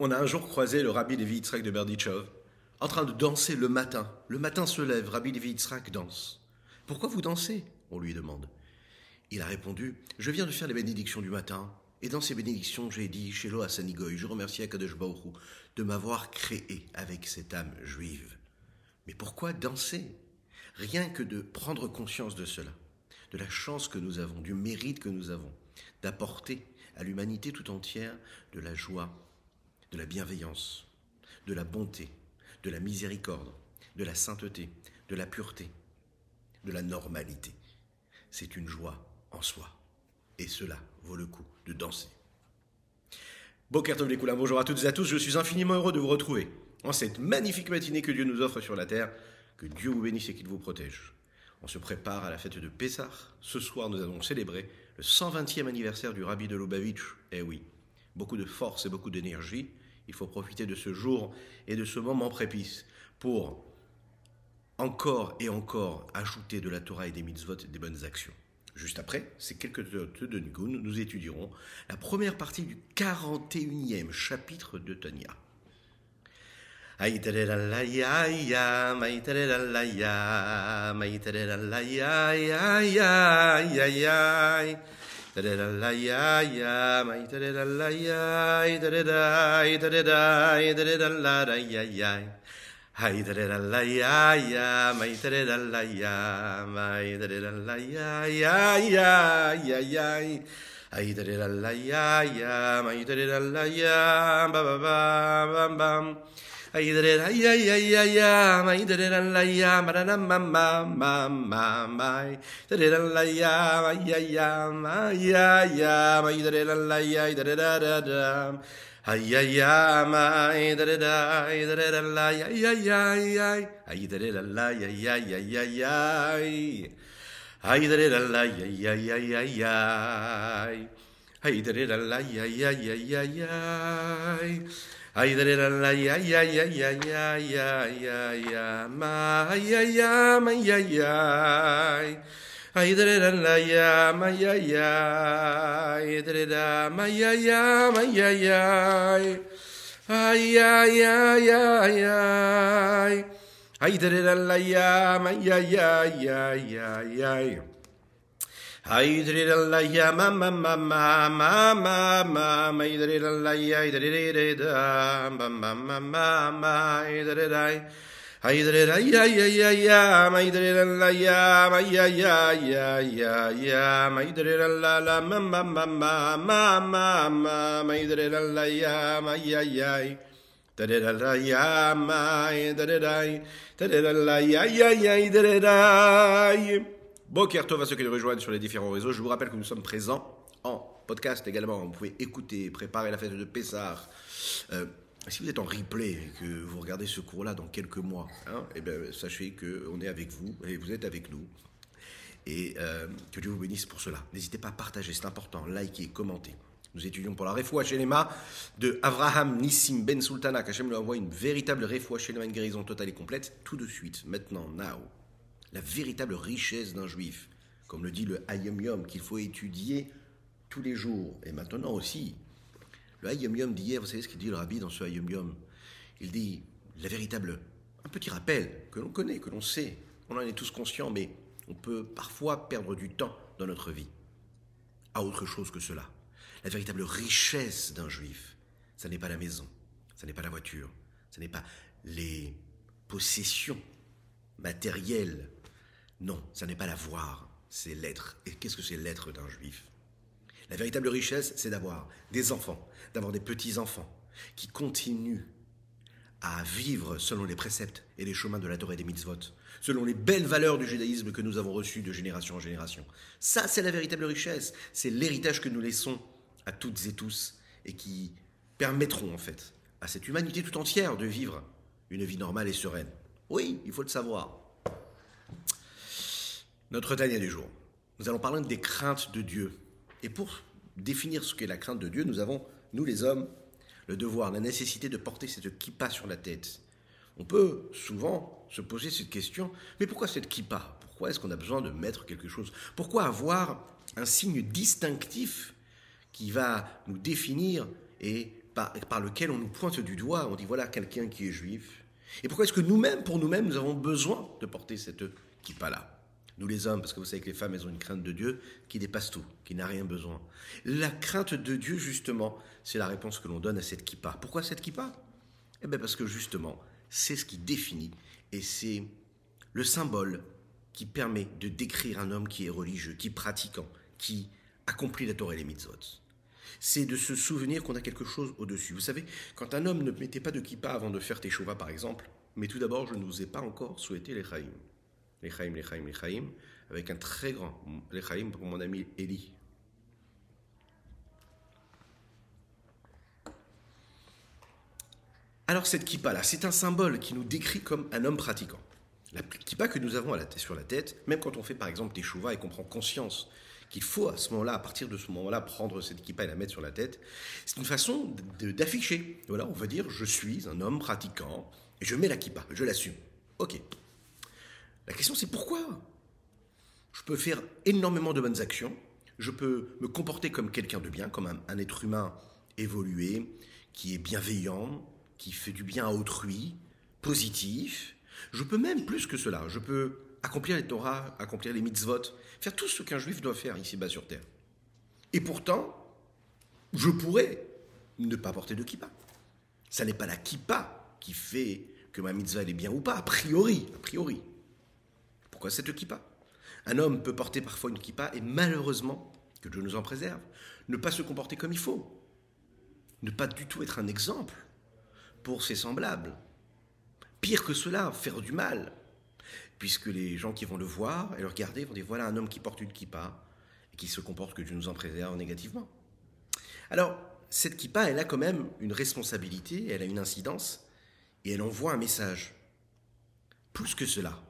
On a un jour croisé le rabbi Levi Yitzhak de Berdichov en train de danser le matin. Le matin se lève, rabbi Levi Yitzhak danse. Pourquoi vous dansez? On lui demande. Il a répondu Je viens de faire les bénédictions du matin. Et dans ces bénédictions, j'ai dit Shelo à Sanigoy, je remercie Akadosh Baruch de m'avoir créé avec cette âme juive. Mais pourquoi danser? Rien que de prendre conscience de cela, de la chance que nous avons, du mérite que nous avons, d'apporter à l'humanité tout entière de la joie, de la bienveillance, de la bonté, de la miséricorde, de la sainteté, de la pureté, de la normalité. C'est une joie en soi. Et cela vaut le coup de danser. Bonjour à toutes et à tous, je suis infiniment heureux de vous retrouver en cette magnifique matinée que Dieu nous offre sur la terre. Que Dieu vous bénisse et qu'il vous protège. On se prépare à la fête de Pessah. Ce soir, nous allons célébrer le 120e anniversaire du rabbi de Lubavitch. Eh oui, beaucoup de force et beaucoup d'énergie. Il faut profiter de ce jour et de ce moment prépice pour encore et encore ajouter de la Torah et des mitzvot et des bonnes actions. Juste après ces quelques notes de Nigun, nous étudierons la première partie du 41e chapitre de Tanya. Hay da da la ya ya, may da da la ya, may da da la ya ya ya ya ya. Hay da da la ya ya, may da da la ya, ba ba ba bam bam. Hey, da da da la, ya, ya, ya, ya, ya. Ay da da la ya ya ya ya ya ya ya ya ma ya ya ma ya ya Ay da da la ya ma ya ya Ay da da ma ya ya ma ya ya Ay ya ya ya ya Ay da da la ya ma ya ya ya ya ya Aydrir la ya ma ma ma ma ma ma ma ma aydrir la ya aydrir da ma ma ma ma ma aydrir ay aydrir ay ay ay ay ma aydrir la ya ma ya ya ya ya ya ma aydrir la la ma ma ma ma ma ma ma ma aydrir la ya ma ya ya aydrir la ya ma aydrir ay aydrir la ya ya ya aydrir ay Boker Tov à ceux qui nous rejoignent sur les différents réseaux. Je vous rappelle que nous sommes présents en podcast également. Vous pouvez écouter, préparer la fête de Pessah. Euh, si vous êtes en replay et que vous regardez ce cours-là dans quelques mois, hein, eh bien, sachez qu'on est avec vous et vous êtes avec nous. Et euh, que Dieu vous bénisse pour cela. N'hésitez pas à partager, c'est important. Likez, commentez. Nous étudions pour la Refoua Shelema de Avraham Nissim Ben Sultana, qu'Hachem lui envoie une véritable Refoua Shelema, une guérison totale et complète, tout de suite, maintenant, now. La véritable richesse d'un juif, comme le dit le Hayom Yom, qu'il faut étudier tous les jours, et maintenant aussi, le Hayom Yom d'hier, vous savez ce qu'il dit le rabbi dans ce Hayom Yom Il dit la véritable, un petit rappel que l'on connaît, que l'on sait, on en est tous conscients, mais on peut parfois perdre du temps dans notre vie à autre chose que cela. La véritable richesse d'un juif, ça n'est pas la maison, ça n'est pas la voiture, ça n'est pas les possessions matérielles. Non, ça n'est pas l'avoir, c'est l'être. Et qu'est-ce que c'est l'être d'un juif? La véritable richesse, c'est d'avoir des enfants, d'avoir des petits-enfants qui continuent à vivre selon les préceptes et les chemins de la Torah et des mitzvot, selon les belles valeurs du judaïsme que nous avons reçues de génération en génération. Ça, c'est la véritable richesse. C'est l'héritage que nous laissons à toutes et tous et qui permettront en fait à cette humanité tout entière de vivre une vie normale et sereine. Oui, il faut le savoir. Notre Tania du jour. Nous allons parler des craintes de Dieu. Et pour définir ce qu'est la crainte de Dieu, nous avons nous les hommes, le devoir, la nécessité de porter cette kippa sur la tête. On peut souvent se poser cette question, mais pourquoi cette kippa? Pourquoi est-ce qu'on a besoin de mettre quelque chose? Pourquoi avoir un signe distinctif qui va nous définir et par, par lequel on nous pointe du doigt, on dit voilà quelqu'un qui est juif? Et pourquoi est-ce que nous-mêmes, pour nous-mêmes, nous avons besoin de porter cette kippa-là? Nous les hommes, parce que vous savez que les femmes, elles ont une crainte de Dieu qui dépasse tout, qui n'a rien besoin. La crainte de Dieu, justement, c'est la réponse que l'on donne à cette kippa. Pourquoi cette kippa? Eh bien parce que justement, c'est ce qui définit et c'est le symbole qui permet de décrire un homme qui est religieux, qui est pratiquant, qui accomplit la Torah et les mitzvot. C'est de se souvenir qu'on a quelque chose au-dessus. Vous savez, quand un homme ne mettait pas de kippa avant de faire teshuva, par exemple, mais tout d'abord, je ne vous ai pas encore souhaité les chaim. Les chaim, les les avec un très grand les pour mon ami Eli. Alors cette kippa-là, c'est un symbole qui nous décrit comme un homme pratiquant. La kippa que nous avons sur la tête, même quand on fait par exemple des chouvas et qu'on prend conscience qu'il faut à ce moment-là, à partir de ce moment-là, prendre cette kippa et la mettre sur la tête, c'est une façon d'afficher. Voilà, on va dire je suis un homme pratiquant et je mets la kippa, je l'assume. Ok. La question c'est pourquoi? Je peux faire énormément de bonnes actions, je peux me comporter comme quelqu'un de bien, comme un, être humain évolué, qui est bienveillant, qui fait du bien à autrui, positif, je peux même plus que cela. Je peux accomplir les Torah, accomplir les mitzvot, faire tout ce qu'un juif doit faire ici-bas sur terre. Et pourtant, je pourrais ne pas porter de kippa. Ça n'est pas la kippa qui fait que ma mitzvah est bien ou pas, a priori, a priori. Pourquoi cette kippa? Un homme peut porter parfois une kippa et malheureusement, que Dieu nous en préserve, ne pas se comporter comme il faut. Ne pas du tout être un exemple pour ses semblables. Pire que cela, faire du mal. Puisque les gens qui vont le voir et le regarder vont dire voilà un homme qui porte une kippa et qui se comporte que Dieu nous en préserve négativement. Alors, cette kippa, elle a quand même une responsabilité, elle a une incidence et elle envoie un message. Plus que cela.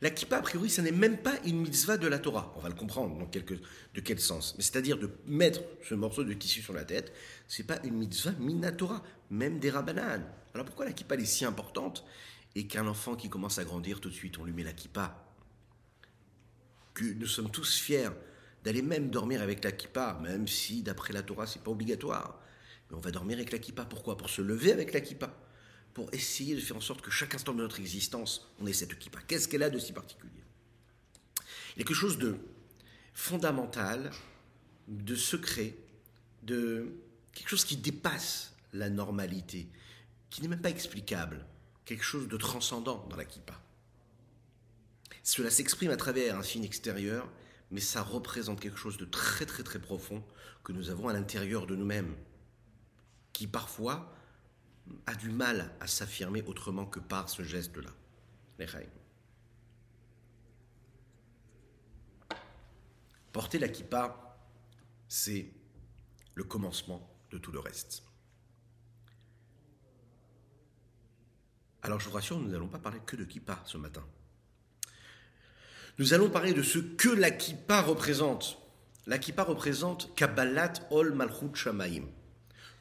La kippa, a priori, ce n'est même pas une mitzvah de la Torah. On va le comprendre dans de quel sens. Mais c'est-à-dire de mettre ce morceau de tissu sur la tête, c'est pas une mitzvah minatora, même des rabbanan. Alors pourquoi la kippa est si importante et qu'un enfant qui commence à grandir, tout de suite, on lui met la kippa? Que nous sommes tous fiers d'aller même dormir avec la kippa, même si d'après la Torah, c'est pas obligatoire. Mais on va dormir avec la kippa. Pourquoi? Pour se lever avec la kippa pour essayer de faire en sorte que chaque instant de notre existence, on ait cette kippa. Qu'est-ce qu'elle a de si particulier? Il y a quelque chose de fondamental, de secret, de quelque chose qui dépasse la normalité, qui n'est même pas explicable, quelque chose de transcendant dans la kippa. Cela s'exprime à travers un signe extérieur, mais ça représente quelque chose de très très très profond que nous avons à l'intérieur de nous-mêmes, qui parfois a du mal à s'affirmer autrement que par ce geste-là. Porter la kippa, c'est le commencement de tout le reste. Alors je vous rassure, nous n'allons pas parler que de kippa ce matin. Nous allons parler de ce que la kippa représente. La kippa représente Kabbalat Ol Malchut Shamaim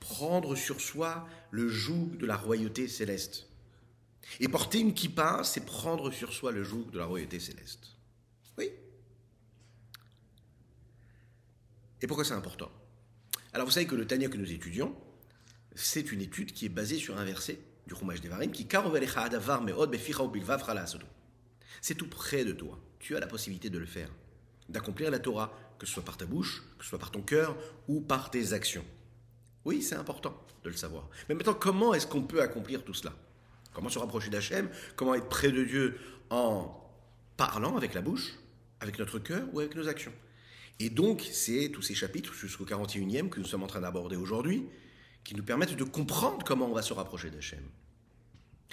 prendre sur soi le joug de la royauté céleste. Et porter une kippa, c'est prendre sur soi le joug de la royauté céleste. Oui. Et pourquoi c'est important? Alors vous savez que le Tania que nous étudions, c'est une étude qui est basée sur un verset du Chumash Devarim qui c'est tout près de toi. Tu as la possibilité de le faire, d'accomplir la Torah, que ce soit par ta bouche, que ce soit par ton cœur ou par tes actions. Oui, c'est important de le savoir. Mais maintenant, comment est-ce qu'on peut accomplir tout cela? Comment se rapprocher d'Hachem? Comment être près de Dieu en parlant avec la bouche, avec notre cœur ou avec nos actions? Et donc, c'est tous ces chapitres jusqu'au 41e que nous sommes en train d'aborder aujourd'hui qui nous permettent de comprendre comment on va se rapprocher d'Hachem.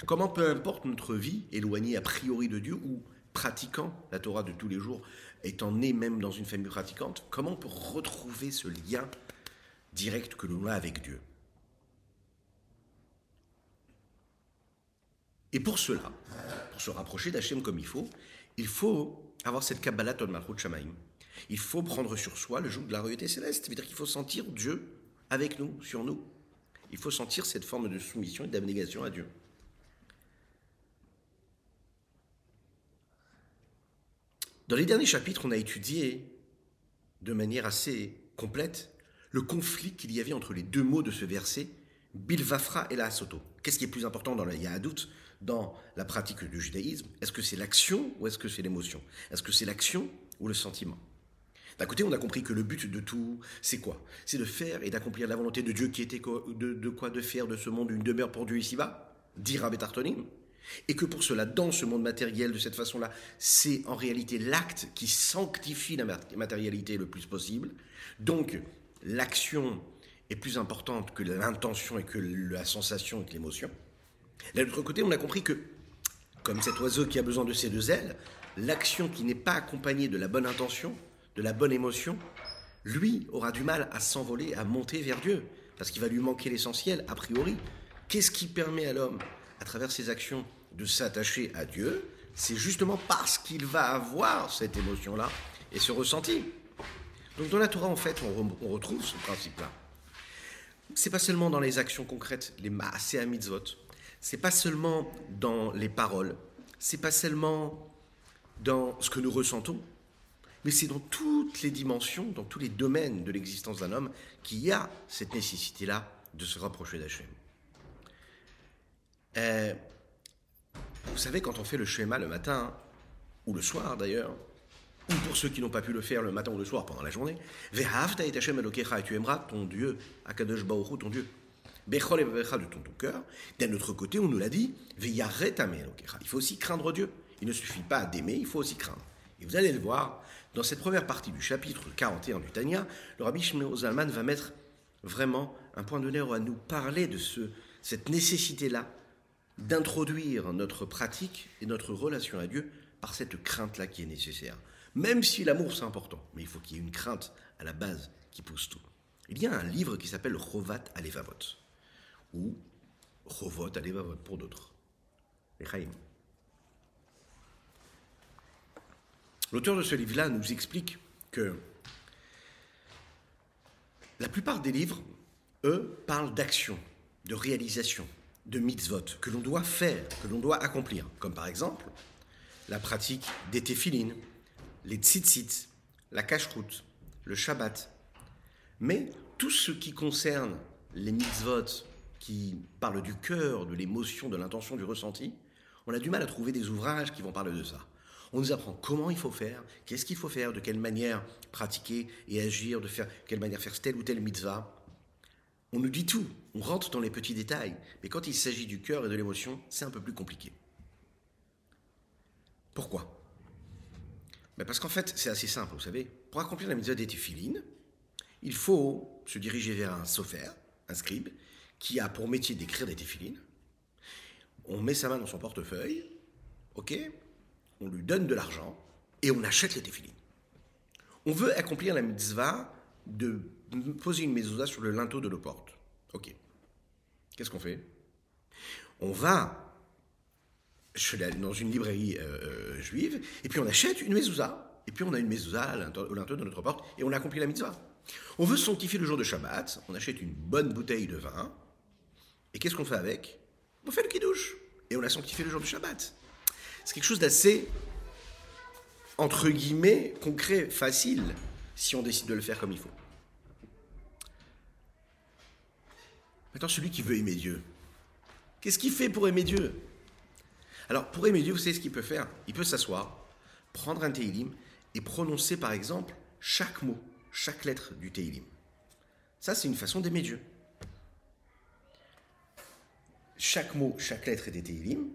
Comment, peu importe notre vie, éloignée a priori de Dieu ou pratiquant la Torah de tous les jours, étant né même dans une famille pratiquante, comment on peut retrouver ce lien direct que l'on a avec Dieu. Et pour cela, pour se rapprocher d'Hachem comme il faut, il faut avoir cette Kabbalah Malchut Shamaim. Il faut prendre sur soi le joug de la royauté céleste. C'est-à-dire qu'il faut sentir Dieu avec nous, sur nous. Il faut sentir cette forme de soumission et d'abnégation à Dieu. Dans les derniers chapitres, on a étudié de manière assez complète le conflit qu'il y avait entre les deux mots de ce verset, Bilvafra et la Soto. Qu'est-ce qui est plus important dans le Yahadout, dans la pratique du judaïsme? Est-ce que c'est l'action ou est-ce que c'est l'émotion? Est-ce que c'est l'action ou le sentiment? D'un côté, on a compris que le but de tout, c'est quoi? C'est de faire et d'accomplir la volonté de Dieu qui était de, quoi De faire de ce monde une demeure pour Dieu ici-bas, dit Rabbi Tartonim. Et que pour cela, dans ce monde matériel, de cette façon-là, c'est en réalité l'acte qui sanctifie la matérialité le plus possible. Donc, l'action est plus importante que l'intention et que la sensation et que l'émotion. De l'autre côté, on a compris que, comme cet oiseau qui a besoin de ses deux ailes, l'action qui n'est pas accompagnée de la bonne intention de la bonne émotion, lui aura du mal à s'envoler, à monter vers Dieu, parce qu'il va lui manquer l'essentiel, a priori. Qu'est-ce qui permet à l'homme, à travers ses actions, de s'attacher à Dieu? C'est justement parce qu'il va avoir cette émotion-là et ce ressenti. Donc dans la Torah, en fait, on, retrouve ce principe-là. C'est pas seulement dans les actions concrètes, les maaseh mitzvot. C'est pas seulement dans les paroles. C'est pas seulement dans ce que nous ressentons mais c'est dans toutes les dimensions, dans tous les domaines de l'existence d'un homme qu'il y a cette nécessité-là de se rapprocher d'Hachem. Euh, vous savez, quand on fait le schéma le matin, ou le soir d'ailleurs, ou pour ceux qui n'ont pas pu le faire le matin ou le soir pendant la journée, Vehavta et Hashem et tu aimeras ton Dieu, Akadosh Baoru, ton Dieu, Bechol et de ton, cœur. D'un autre côté, on nous l'a dit, Veyaret Il faut aussi craindre Dieu. Il ne suffit pas d'aimer, il faut aussi craindre. Et vous allez le voir, dans cette première partie du chapitre 41 du Tanya, le rabbi Shmuel Zalman va mettre vraiment un point d'honneur à nous parler de ce, cette nécessité-là d'introduire notre pratique et notre relation à Dieu par cette crainte-là qui est nécessaire. Même si l'amour c'est important, mais il faut qu'il y ait une crainte à la base qui pousse tout. Il y a un livre qui s'appelle Rovat Alevavot, ou Rovot Alevavot pour d'autres. L'auteur de ce livre-là nous explique que la plupart des livres, eux, parlent d'action, de réalisation, de mitzvot, que l'on doit faire, que l'on doit accomplir, comme par exemple la pratique des téphilines, les tzitzit, la cache-route, le shabbat. Mais tout ce qui concerne les mitzvot, qui parlent du cœur, de l'émotion, de l'intention, du ressenti, on a du mal à trouver des ouvrages qui vont parler de ça. On nous apprend comment il faut faire, qu'est-ce qu'il faut faire, de quelle manière pratiquer et agir, de quelle manière faire telle ou telle mitzvah. On nous dit tout, on rentre dans les petits détails, mais quand il s'agit du cœur et de l'émotion, c'est un peu plus compliqué. Pourquoi? Ben Parce qu'en fait, c'est assez simple, vous savez. Pour accomplir la mitzvah des téphilines, il faut se diriger vers un sophère, un scribe, qui a pour métier d'écrire des téphilines. On met sa main dans son portefeuille, ok on lui donne de l'argent et on achète les téphilines. On veut accomplir la mitzvah de poser une mezouza sur le linteau de nos portes. Ok. Qu'est-ce qu'on fait? On va dans une librairie euh, euh, juive et puis on achète une mezouza. Et puis on a une mezouza au linteau de notre porte et on accomplit la mitzvah. On veut sanctifier le jour de Shabbat, on achète une bonne bouteille de vin. Et qu'est-ce qu'on fait avec? On fait le kiddush. Et on a sanctifié le jour de Shabbat. C'est quelque chose d'assez, entre guillemets, concret, facile, si on décide de le faire comme il faut. Maintenant, celui qui veut aimer Dieu, qu'est-ce qu'il fait pour aimer Dieu? Alors, pour Dieu, vous savez ce qu'il peut faire? Il peut s'asseoir, prendre un Teilim et prononcer, par exemple, chaque mot, chaque lettre du Teilim. Ça, c'est une façon d'aimer Dieu. Chaque mot, chaque lettre des Teilim,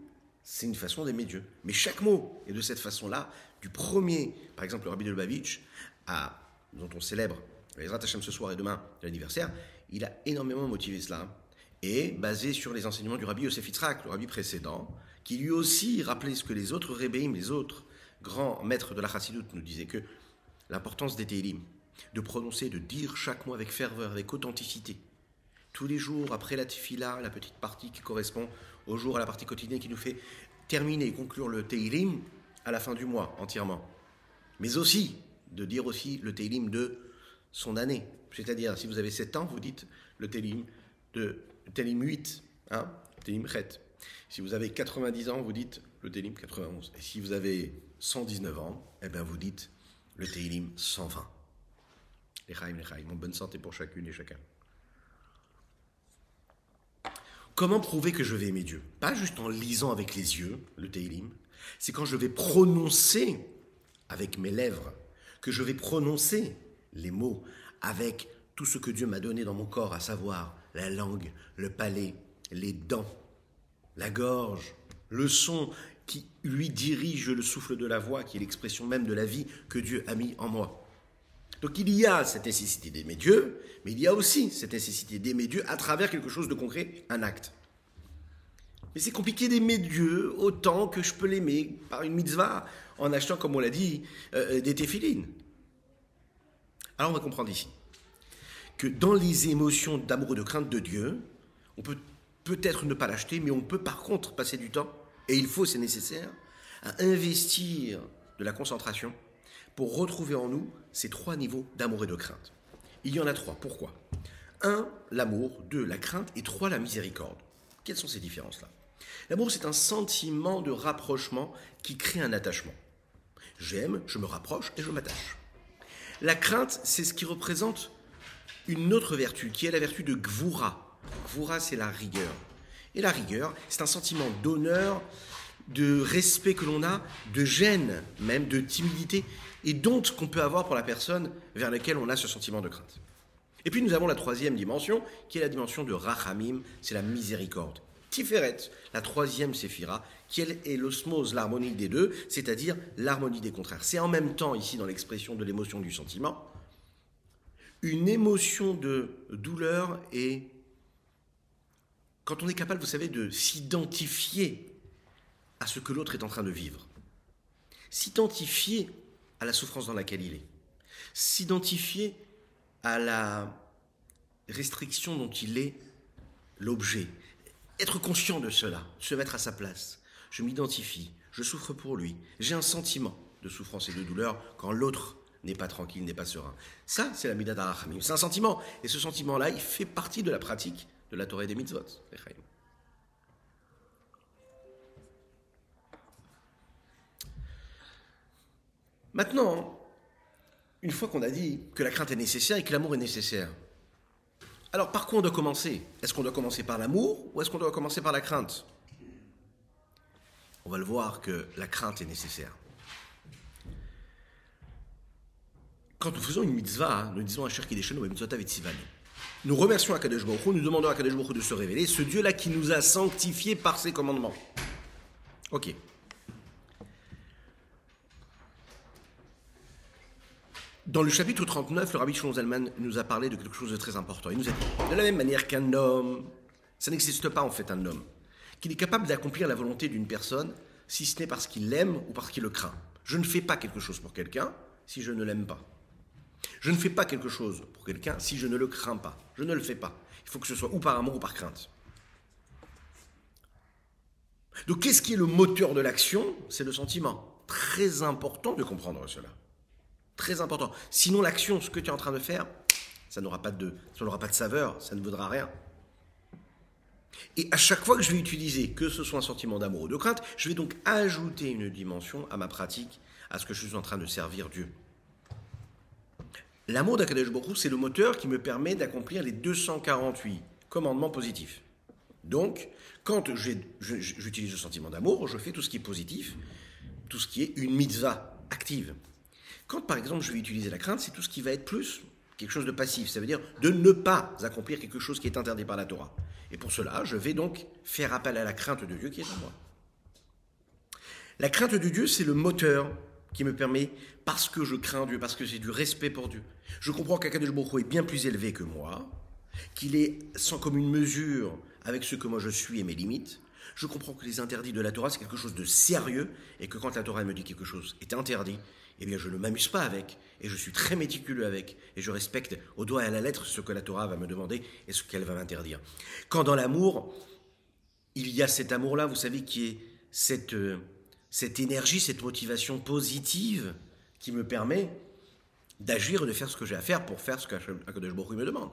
c'est une façon d'aimer Dieu. Mais chaque mot est de cette façon-là, du premier, par exemple le Rabbi de Lubavitch, à, dont on célèbre les Hashem ce soir et demain l'anniversaire, il a énormément motivé cela, et basé sur les enseignements du Rabbi Yosef Yitzhak, le Rabbi précédent, qui lui aussi rappelait ce que les autres Rebbeim, les autres grands maîtres de la Chassidut nous disaient, que l'importance des Teilim, de prononcer, de dire chaque mot avec ferveur, avec authenticité. Tous les jours, après la tefila, la petite partie qui correspond au jour, à la partie quotidienne qui nous fait terminer et conclure le Teilim à la fin du mois entièrement. Mais aussi de dire aussi le Teilim de son année. C'est-à-dire, si vous avez 7 ans, vous dites le Teilim de Teilim 8, hein, Teilim Chet. Si vous avez 90 ans, vous dites le Teilim 91. Et si vous avez 119 ans, eh bien vous dites le Teilim 120. Les Chaim, les Chaim, bonne santé pour chacune et chacun. Comment prouver que je vais aimer Dieu? Pas juste en lisant avec les yeux le Teilim, c'est quand je vais prononcer avec mes lèvres, que je vais prononcer les mots avec tout ce que Dieu m'a donné dans mon corps, à savoir la langue, le palais, les dents, la gorge, le son qui lui dirige le souffle de la voix, qui est l'expression même de la vie que Dieu a mis en moi. Donc il y a cette nécessité d'aimer Dieu, mais il y a aussi cette nécessité d'aimer Dieu à travers quelque chose de concret, un acte. Mais c'est compliqué d'aimer Dieu autant que je peux l'aimer par une mitzvah en achetant, comme on l'a dit, euh, des téphilines. Alors on va comprendre ici que dans les émotions d'amour et de crainte de Dieu, on peut peut-être ne pas l'acheter, mais on peut par contre passer du temps, et il faut, c'est nécessaire, à investir de la concentration pour retrouver en nous ces trois niveaux d'amour et de crainte. Il y en a trois. Pourquoi? Un, l'amour. Deux, la crainte. Et trois, la miséricorde. Quelles sont ces différences-là? L'amour, c'est un sentiment de rapprochement qui crée un attachement. J'aime, je me rapproche et je m'attache. La crainte, c'est ce qui représente une autre vertu, qui est la vertu de Gvura. Gvura, c'est la rigueur. Et la rigueur, c'est un sentiment d'honneur, de respect que l'on a, de gêne, même de timidité, et d'honte qu'on peut avoir pour la personne vers laquelle on a ce sentiment de crainte. Et puis nous avons la troisième dimension, qui est la dimension de Rachamim, c'est la miséricorde. Tiferet, la troisième séphira, qui est l'osmose, l'harmonie des deux, c'est-à-dire l'harmonie des contraires. C'est en même temps, ici, dans l'expression de l'émotion du sentiment, une émotion de douleur et quand on est capable, vous savez, de s'identifier à ce que l'autre est en train de vivre, s'identifier à la souffrance dans laquelle il est, s'identifier à la restriction dont il est l'objet, être conscient de cela, se mettre à sa place. Je m'identifie, je souffre pour lui, j'ai un sentiment de souffrance et de douleur quand l'autre n'est pas tranquille, n'est pas serein. Ça, c'est la Midada C'est un sentiment. Et ce sentiment-là, il fait partie de la pratique de la Torah des mitzvot. Maintenant, une fois qu'on a dit que la crainte est nécessaire et que l'amour est nécessaire, alors par quoi on doit commencer? Est-ce qu'on doit commencer par l'amour ou est-ce qu'on doit commencer par la crainte? On va le voir que la crainte est nécessaire. Quand nous faisons une mitzvah, nous disons à Cher Kideshenu Nous remercions Akadosh Baruch nous demandons à Akadosh Baruch de se révéler, ce Dieu-là qui nous a sanctifiés par ses commandements. Ok. Dans le chapitre 39, le rabbi Shlomo Zalman nous a parlé de quelque chose de très important. Il nous a dit, de la même manière qu'un homme, ça n'existe pas en fait un homme, qu'il est capable d'accomplir la volonté d'une personne, si ce n'est parce qu'il l'aime ou parce qu'il le craint. Je ne fais pas quelque chose pour quelqu'un si je ne l'aime pas. Je ne fais pas quelque chose pour quelqu'un si je ne le crains pas. Je ne le fais pas. Il faut que ce soit ou par amour ou par crainte. Donc qu'est-ce qui est le moteur de l'action? C'est le sentiment. Très important de comprendre cela. Très important. Sinon, l'action, ce que tu es en train de faire, ça n'aura pas de, ça n'aura pas de saveur, ça ne vaudra rien. Et à chaque fois que je vais utiliser, que ce soit un sentiment d'amour ou de crainte, je vais donc ajouter une dimension à ma pratique, à ce que je suis en train de servir Dieu. L'amour d'Akadesh Baruch c'est le moteur qui me permet d'accomplir les 248 commandements positifs. Donc, quand j'utilise le sentiment d'amour, je fais tout ce qui est positif, tout ce qui est une mitzvah active. Quand par exemple je vais utiliser la crainte, c'est tout ce qui va être plus quelque chose de passif, ça veut dire de ne pas accomplir quelque chose qui est interdit par la Torah. Et pour cela, je vais donc faire appel à la crainte de Dieu qui est en moi. La crainte de Dieu, c'est le moteur qui me permet, parce que je crains Dieu, parce que j'ai du respect pour Dieu, je comprends qu'Akadosh Baruch est bien plus élevé que moi, qu'il est sans commune mesure avec ce que moi je suis et mes limites. Je comprends que les interdits de la Torah, c'est quelque chose de sérieux, et que quand la Torah me dit quelque chose est interdit, eh bien je ne m'amuse pas avec, et je suis très méticuleux avec, et je respecte au doigt et à la lettre ce que la Torah va me demander et ce qu'elle va m'interdire. Quand dans l'amour, il y a cet amour-là, vous savez, qui est cette, euh, cette énergie, cette motivation positive qui me permet d'agir et de faire ce que j'ai à faire pour faire ce qu'Akadosh Baruch me demande.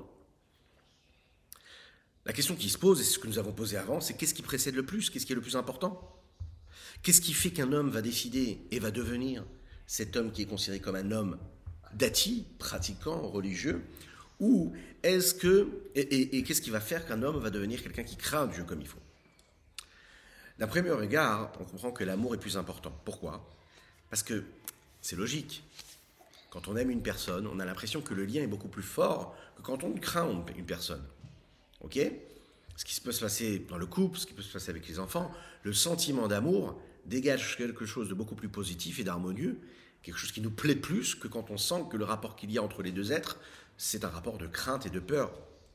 La question qui se pose, et c'est ce que nous avons posé avant, c'est qu'est-ce qui précède le plus? Qu'est-ce qui est le plus important? Qu'est-ce qui fait qu'un homme va décider et va devenir cet homme qui est considéré comme un homme dati, pratiquant, religieux, Ou est-ce que. Et, qu'est-ce qui va faire qu'un homme va devenir quelqu'un qui craint Dieu comme il faut? D'un premier regard, on comprend que l'amour est plus important. Pourquoi? Parce que c'est logique. Quand on aime une personne, on a l'impression que le lien est beaucoup plus fort que quand on craint une personne. Ok? Ce qui peut se passer dans le couple, ce qui peut se passer avec les enfants, le sentiment d'amour dégage quelque chose de beaucoup plus positif et d'harmonieux, quelque chose qui nous plaît plus que quand on sent que le rapport qu'il y a entre les deux êtres, c'est un rapport de crainte et de peur.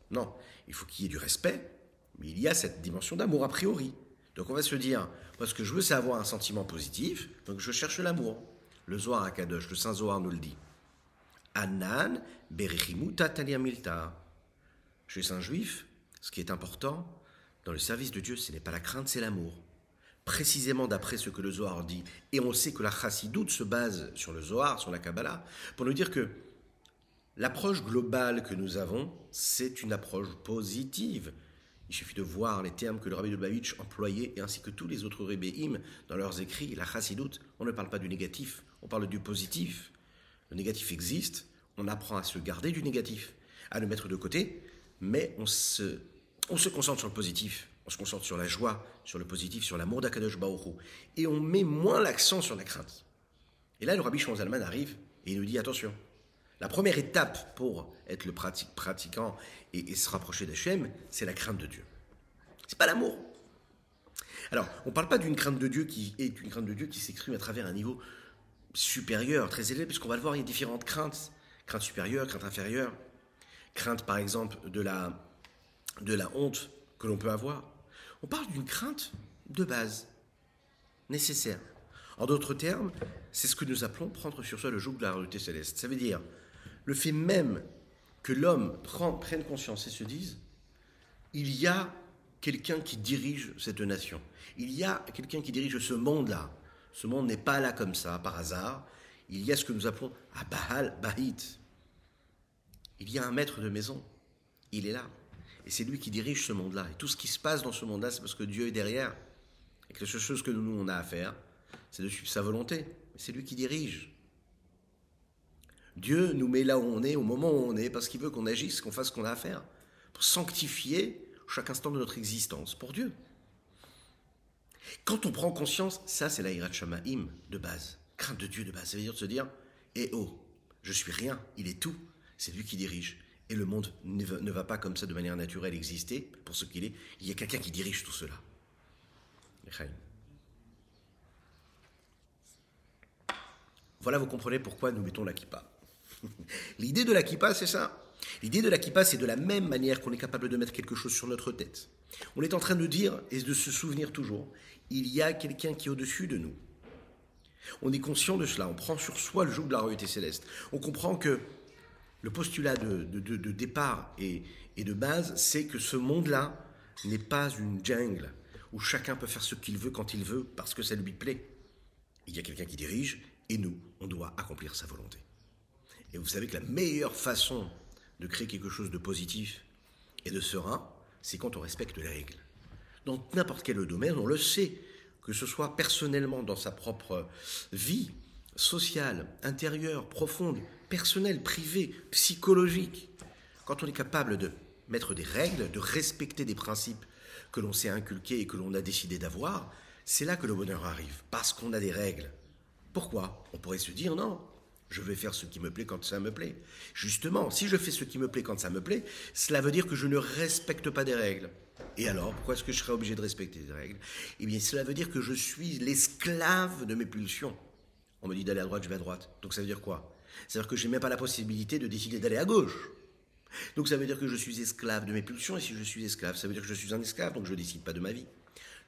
Non, il faut qu'il y ait du respect, mais il y a cette dimension d'amour a priori. Donc on va se dire, moi ce que je veux c'est avoir un sentiment positif, donc je cherche l'amour. Le Zohar à Kadosh, le Saint Zohar nous le dit. Anan berichimu milta. Chez un juif, ce qui est important dans le service de Dieu, ce n'est pas la crainte, c'est l'amour précisément d'après ce que le Zohar dit, et on sait que la chassidoute se base sur le Zohar, sur la Kabbalah, pour nous dire que l'approche globale que nous avons, c'est une approche positive. Il suffit de voir les termes que le rabbi de Lubavitch employait, et ainsi que tous les autres rébéim dans leurs écrits. La chassidoute, on ne parle pas du négatif, on parle du positif. Le négatif existe, on apprend à se garder du négatif, à le mettre de côté, mais on se, on se concentre sur le positif on se concentre sur la joie, sur le positif, sur l'amour d'Akadosh Baoru. Et on met moins l'accent sur la crainte. Et là, le rabbi Zalman arrive et il nous dit attention. La première étape pour être le pratiquant et, se rapprocher d'Hachem, c'est la crainte de Dieu. C'est pas l'amour. Alors, on ne parle pas d'une crainte de Dieu qui est une crainte de Dieu qui s'exprime à travers un niveau supérieur, très élevé, puisqu'on va le voir, il y a différentes craintes. Crainte supérieure, crainte inférieure. Crainte, par exemple, de la, de la honte que l'on peut avoir. On parle d'une crainte de base, nécessaire. En d'autres termes, c'est ce que nous appelons prendre sur soi le joug de la réalité céleste. Ça veut dire le fait même que l'homme prenne conscience et se dise il y a quelqu'un qui dirige cette nation. Il y a quelqu'un qui dirige ce monde-là. Ce monde n'est pas là comme ça, par hasard. Il y a ce que nous appelons Abahal Bahit. Il y a un maître de maison. Il est là. Et c'est lui qui dirige ce monde-là. Et tout ce qui se passe dans ce monde-là, c'est parce que Dieu est derrière. Et que la seule chose que nous, on a à faire, c'est de suivre sa volonté. C'est lui qui dirige. Dieu nous met là où on est, au moment où on est, parce qu'il veut qu'on agisse, qu'on fasse ce qu'on a à faire. Pour sanctifier chaque instant de notre existence pour Dieu. Quand on prend conscience, ça c'est la Hirat Shamaim de base. Crainte de Dieu de base. Ça veut dire de se dire, eh oh, je suis rien, il est tout. C'est lui qui dirige. Et le monde ne va, pas comme ça de manière naturelle exister pour ce qu'il est. Il y a quelqu'un qui dirige tout cela. Voilà, vous comprenez pourquoi nous mettons la kippa. L'idée de la kippa, c'est ça. L'idée de la kippa, c'est de la même manière qu'on est capable de mettre quelque chose sur notre tête. On est en train de dire et de se souvenir toujours, il y a quelqu'un qui est au-dessus de nous. On est conscient de cela, on prend sur soi le joug de la royauté céleste. On comprend que le postulat de, départ et, de base, c'est que ce monde-là n'est pas une jungle où chacun peut faire ce qu'il veut quand il veut parce que ça lui plaît. Il y a quelqu'un qui dirige et nous, on doit accomplir sa volonté. Et vous savez que la meilleure façon de créer quelque chose de positif et de serein, c'est quand on respecte les règles. Dans n'importe quel domaine, on le sait, que ce soit personnellement dans sa propre vie, sociale, intérieure, profonde, personnelle, privée, psychologique, quand on est capable de mettre des règles, de respecter des principes que l'on s'est inculqués et que l'on a décidé d'avoir, c'est là que le bonheur arrive, parce qu'on a des règles. Pourquoi? On pourrait se dire non, je vais faire ce qui me plaît quand ça me plaît. Justement, si je fais ce qui me plaît quand ça me plaît, cela veut dire que je ne respecte pas des règles. Et alors, pourquoi est-ce que je serais obligé de respecter des règles? Eh bien, cela veut dire que je suis l'esclave de mes pulsions. On me dit d'aller à droite, je vais à droite. Donc ça veut dire quoi? C'est-à-dire que je n'ai même pas la possibilité de décider d'aller à gauche. Donc ça veut dire que je suis esclave de mes pulsions, et si je suis esclave, ça veut dire que je suis un esclave, donc je ne décide pas de ma vie.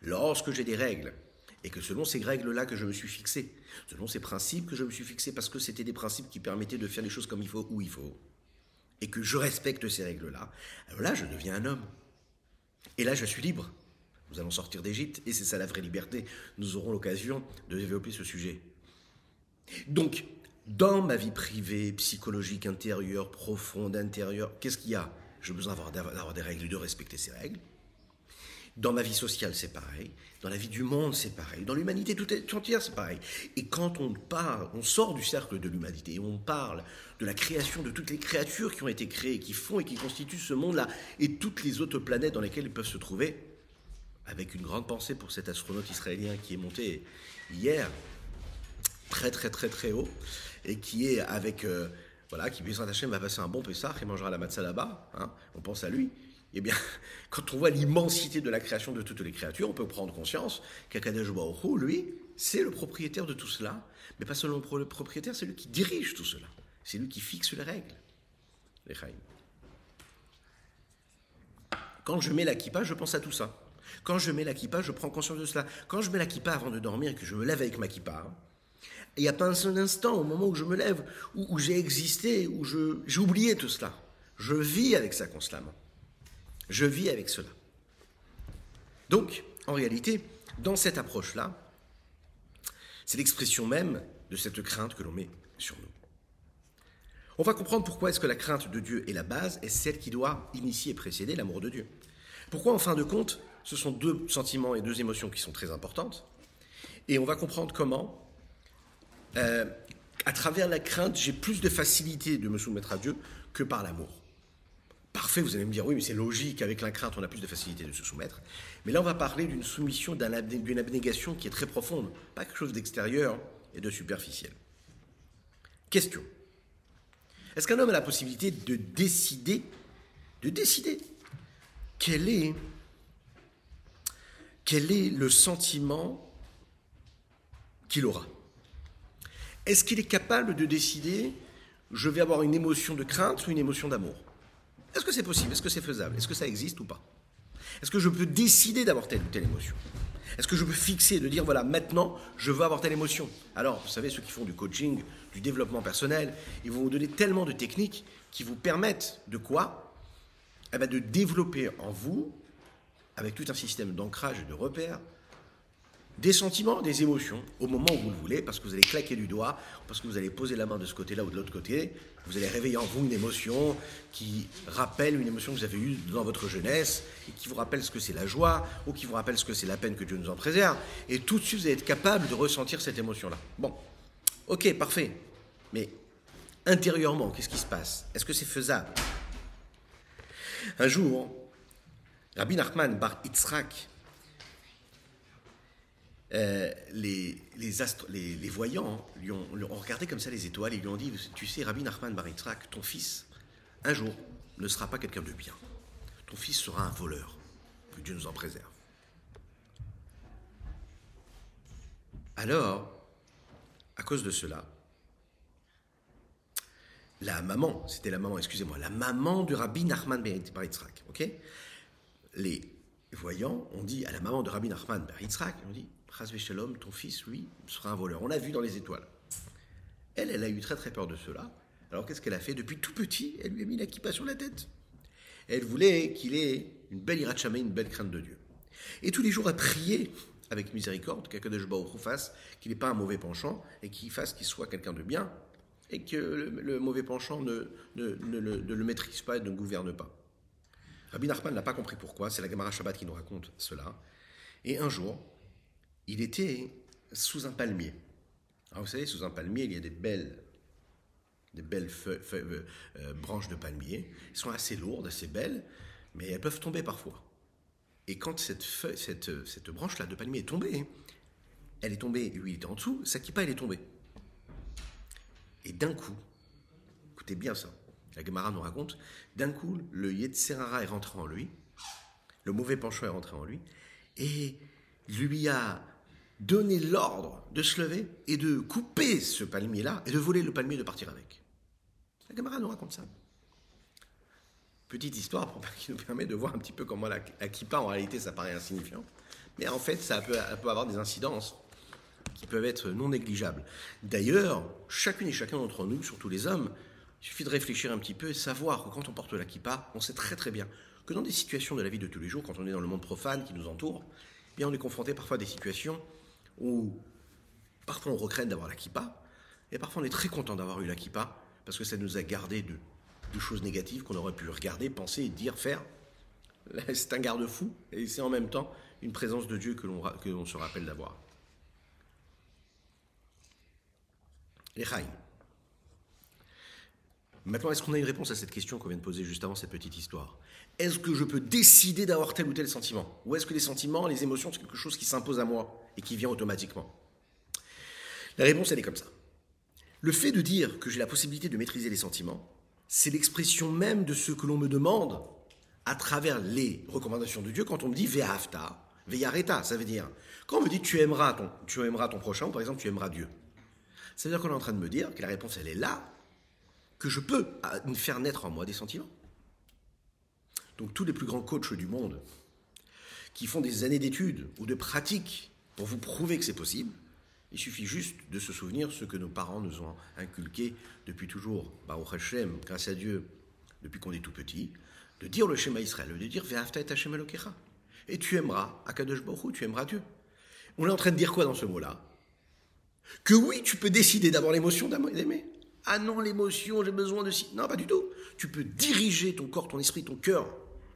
Lorsque j'ai des règles, et que selon ces règles-là que je me suis fixé, selon ces principes que je me suis fixé, parce que c'était des principes qui permettaient de faire les choses comme il faut, où il faut, et que je respecte ces règles-là, alors là, je deviens un homme. Et là, je suis libre. Nous allons sortir d'Égypte, et c'est ça la vraie liberté. Nous aurons l'occasion de développer ce sujet. Donc, dans ma vie privée, psychologique, intérieure, profonde, intérieure, qu'est-ce qu'il y a? J'ai besoin d'avoir des règles, de respecter ces règles. Dans ma vie sociale, c'est pareil. Dans la vie du monde, c'est pareil. Dans l'humanité tout entière, c'est pareil. Et quand on parle, on sort du cercle de l'humanité, on parle de la création de toutes les créatures qui ont été créées, qui font et qui constituent ce monde-là, et toutes les autres planètes dans lesquelles ils peuvent se trouver, avec une grande pensée pour cet astronaute israélien qui est monté hier, très très très très haut, et qui est avec, euh, voilà, qui Bézant Hachem va passer un bon Pessah et mangera la matzah là-bas, hein, on pense à lui. Eh bien, quand on voit l'immensité de la création de toutes les créatures, on peut prendre conscience qu'Akadosh Baruch lui, c'est le propriétaire de tout cela, mais pas seulement le propriétaire, c'est lui qui dirige tout cela. C'est lui qui fixe les règles. Les Quand je mets la kippa, je pense à tout ça. Quand je mets la kippa, je prends conscience de cela. Quand je mets la kippa avant de dormir et que je me lève avec ma kippa, il n'y a pas un seul instant au moment où je me lève, où, où j'ai existé, où j'ai oublié tout cela. Je vis avec ça constamment. Je vis avec cela. Donc, en réalité, dans cette approche-là, c'est l'expression même de cette crainte que l'on met sur nous. On va comprendre pourquoi est-ce que la crainte de Dieu est la base et celle qui doit initier et précéder l'amour de Dieu. Pourquoi, en fin de compte, ce sont deux sentiments et deux émotions qui sont très importantes. Et on va comprendre comment, euh, à travers la crainte, j'ai plus de facilité de me soumettre à Dieu que par l'amour. Parfait, vous allez me dire, oui, mais c'est logique, avec la crainte, on a plus de facilité de se soumettre. Mais là, on va parler d'une soumission, d'une abnégation qui est très profonde, pas quelque chose d'extérieur et de superficiel. Question. Est-ce qu'un homme a la possibilité de décider, de décider quel est, quel est le sentiment qu'il aura? Est-ce qu'il est capable de décider, je vais avoir une émotion de crainte ou une émotion d'amour? Est-ce que c'est possible? Est-ce que c'est faisable? Est-ce que ça existe ou pas? Est-ce que je peux décider d'avoir telle ou telle émotion? Est-ce que je peux fixer, de dire, voilà, maintenant, je veux avoir telle émotion? Alors, vous savez, ceux qui font du coaching, du développement personnel, ils vont vous donner tellement de techniques qui vous permettent de quoi? Eh bien, De développer en vous, avec tout un système d'ancrage et de repères, des sentiments, des émotions, au moment où vous le voulez, parce que vous allez claquer du doigt, parce que vous allez poser la main de ce côté-là ou de l'autre côté, vous allez réveiller en vous une émotion qui rappelle une émotion que vous avez eue dans votre jeunesse, et qui vous rappelle ce que c'est la joie, ou qui vous rappelle ce que c'est la peine que Dieu nous en préserve, et tout de suite vous allez être capable de ressentir cette émotion-là. Bon, ok, parfait, mais intérieurement, qu'est-ce qui se passe? Est-ce que c'est faisable? Un jour, Rabbi Nachman bar Yitzhak, euh, les, les, voyants lui ont, regardé comme ça les étoiles et lui ont dit Tu sais, Rabbi Nachman Baritzrak, ton fils, un jour, ne sera pas quelqu'un de bien. Ton fils sera un voleur. Que Dieu nous en préserve. Alors, à cause de cela, la maman, c'était la maman, excusez-moi, la maman du Rabbi Nachman Baritzrak, ok? Les voyants ont dit à la maman de Rabbi Nachman Baritzrak, ils ont dit Shalom, ton fils, lui, sera un voleur. On l'a vu dans les étoiles. Elle, elle a eu très très peur de cela. Alors qu'est-ce qu'elle a fait Depuis tout petit, elle lui a mis la kippa sur la tête. Elle voulait qu'il ait une belle irachame, une belle crainte de Dieu. Et tous les jours, à prier avec miséricorde, qu'Akadosh Baruch fasse qu'il n'ait pas un mauvais penchant et qu'il fasse qu'il soit quelqu'un de bien et que le, mauvais penchant ne, ne, le maîtrise pas et ne gouverne pas. Rabbi Nachman n'a pas compris pourquoi, c'est la Gemara Shabbat qui nous raconte cela. Et un jour, il était sous un palmier. Alors vous savez, sous un palmier, il y a des belles, des belles euh, euh, branches de palmier. Elles sont assez lourdes, assez belles, mais elles peuvent tomber parfois. Et quand cette, cette, cette branche-là de palmier est tombée, elle est tombée, lui il était en dessous, sa kippa elle est tombée. Et d'un coup, écoutez bien ça, la Gemara nous raconte, d'un coup, le Yetzerara est rentré en lui, le mauvais penchant est rentré en lui, et lui a donner l'ordre de se lever et de couper ce palmier-là et de voler le palmier et de partir avec. La camarade nous raconte ça. Petite histoire qui nous permet de voir un petit peu comment la, kippa, en réalité, ça paraît insignifiant. Mais en fait, ça peut, avoir des incidences qui peuvent être non négligeables. D'ailleurs, chacune et chacun d'entre nous, surtout les hommes, il suffit de réfléchir un petit peu et savoir que quand on porte la kippa, on sait très très bien que dans des situations de la vie de tous les jours, quand on est dans le monde profane qui nous entoure, eh bien on est confronté parfois à des situations où parfois on regrette d'avoir la kippa, et parfois on est très content d'avoir eu la kippa, parce que ça nous a gardé de, choses négatives qu'on aurait pu regarder, penser, dire, faire. C'est un garde-fou et c'est en même temps une présence de Dieu que l'on se rappelle d'avoir. Les Maintenant, est-ce qu'on a une réponse à cette question qu'on vient de poser juste avant cette petite histoire? Est-ce que je peux décider d'avoir tel ou tel sentiment? Ou est-ce que les sentiments, les émotions, c'est quelque chose qui s'impose à moi? Et qui vient automatiquement La réponse, elle est comme ça. Le fait de dire que j'ai la possibilité de maîtriser les sentiments, c'est l'expression même de ce que l'on me demande à travers les recommandations de Dieu quand on me dit Ve'afta, Ve'yareta. Ça veut dire, quand on me dit tu aimeras ton, tu aimeras ton prochain, par exemple, tu aimeras Dieu. Ça veut dire qu'on est en train de me dire que la réponse, elle est là, que je peux faire naître en moi des sentiments. Donc tous les plus grands coachs du monde, qui font des années d'études ou de pratiques pour vous prouver que c'est possible, il suffit juste de se souvenir ce que nos parents nous ont inculqué depuis toujours, Baruch Hashem, grâce à Dieu, depuis qu'on est tout petit, de dire le schéma Israël, de dire et Hashem Et tu aimeras Akadosh Baruch tu aimeras Dieu. On est en train de dire quoi dans ce mot-là? Que oui, tu peux décider d'avoir l'émotion d'aimer. Ah non, l'émotion, j'ai besoin de si. Non, pas du tout. Tu peux diriger ton corps, ton esprit, ton cœur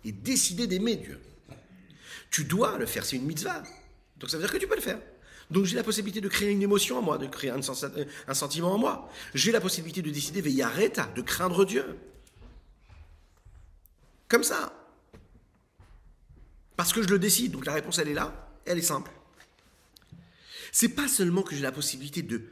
et décider d'aimer Dieu. Tu dois le faire, c'est une mitzvah. Donc ça veut dire que tu peux le faire. Donc j'ai la possibilité de créer une émotion en moi, de créer un, un sentiment en moi. J'ai la possibilité de décider, veillareta, de craindre Dieu. Comme ça. Parce que je le décide. Donc la réponse, elle est là. Elle est simple. C'est pas seulement que j'ai la possibilité de,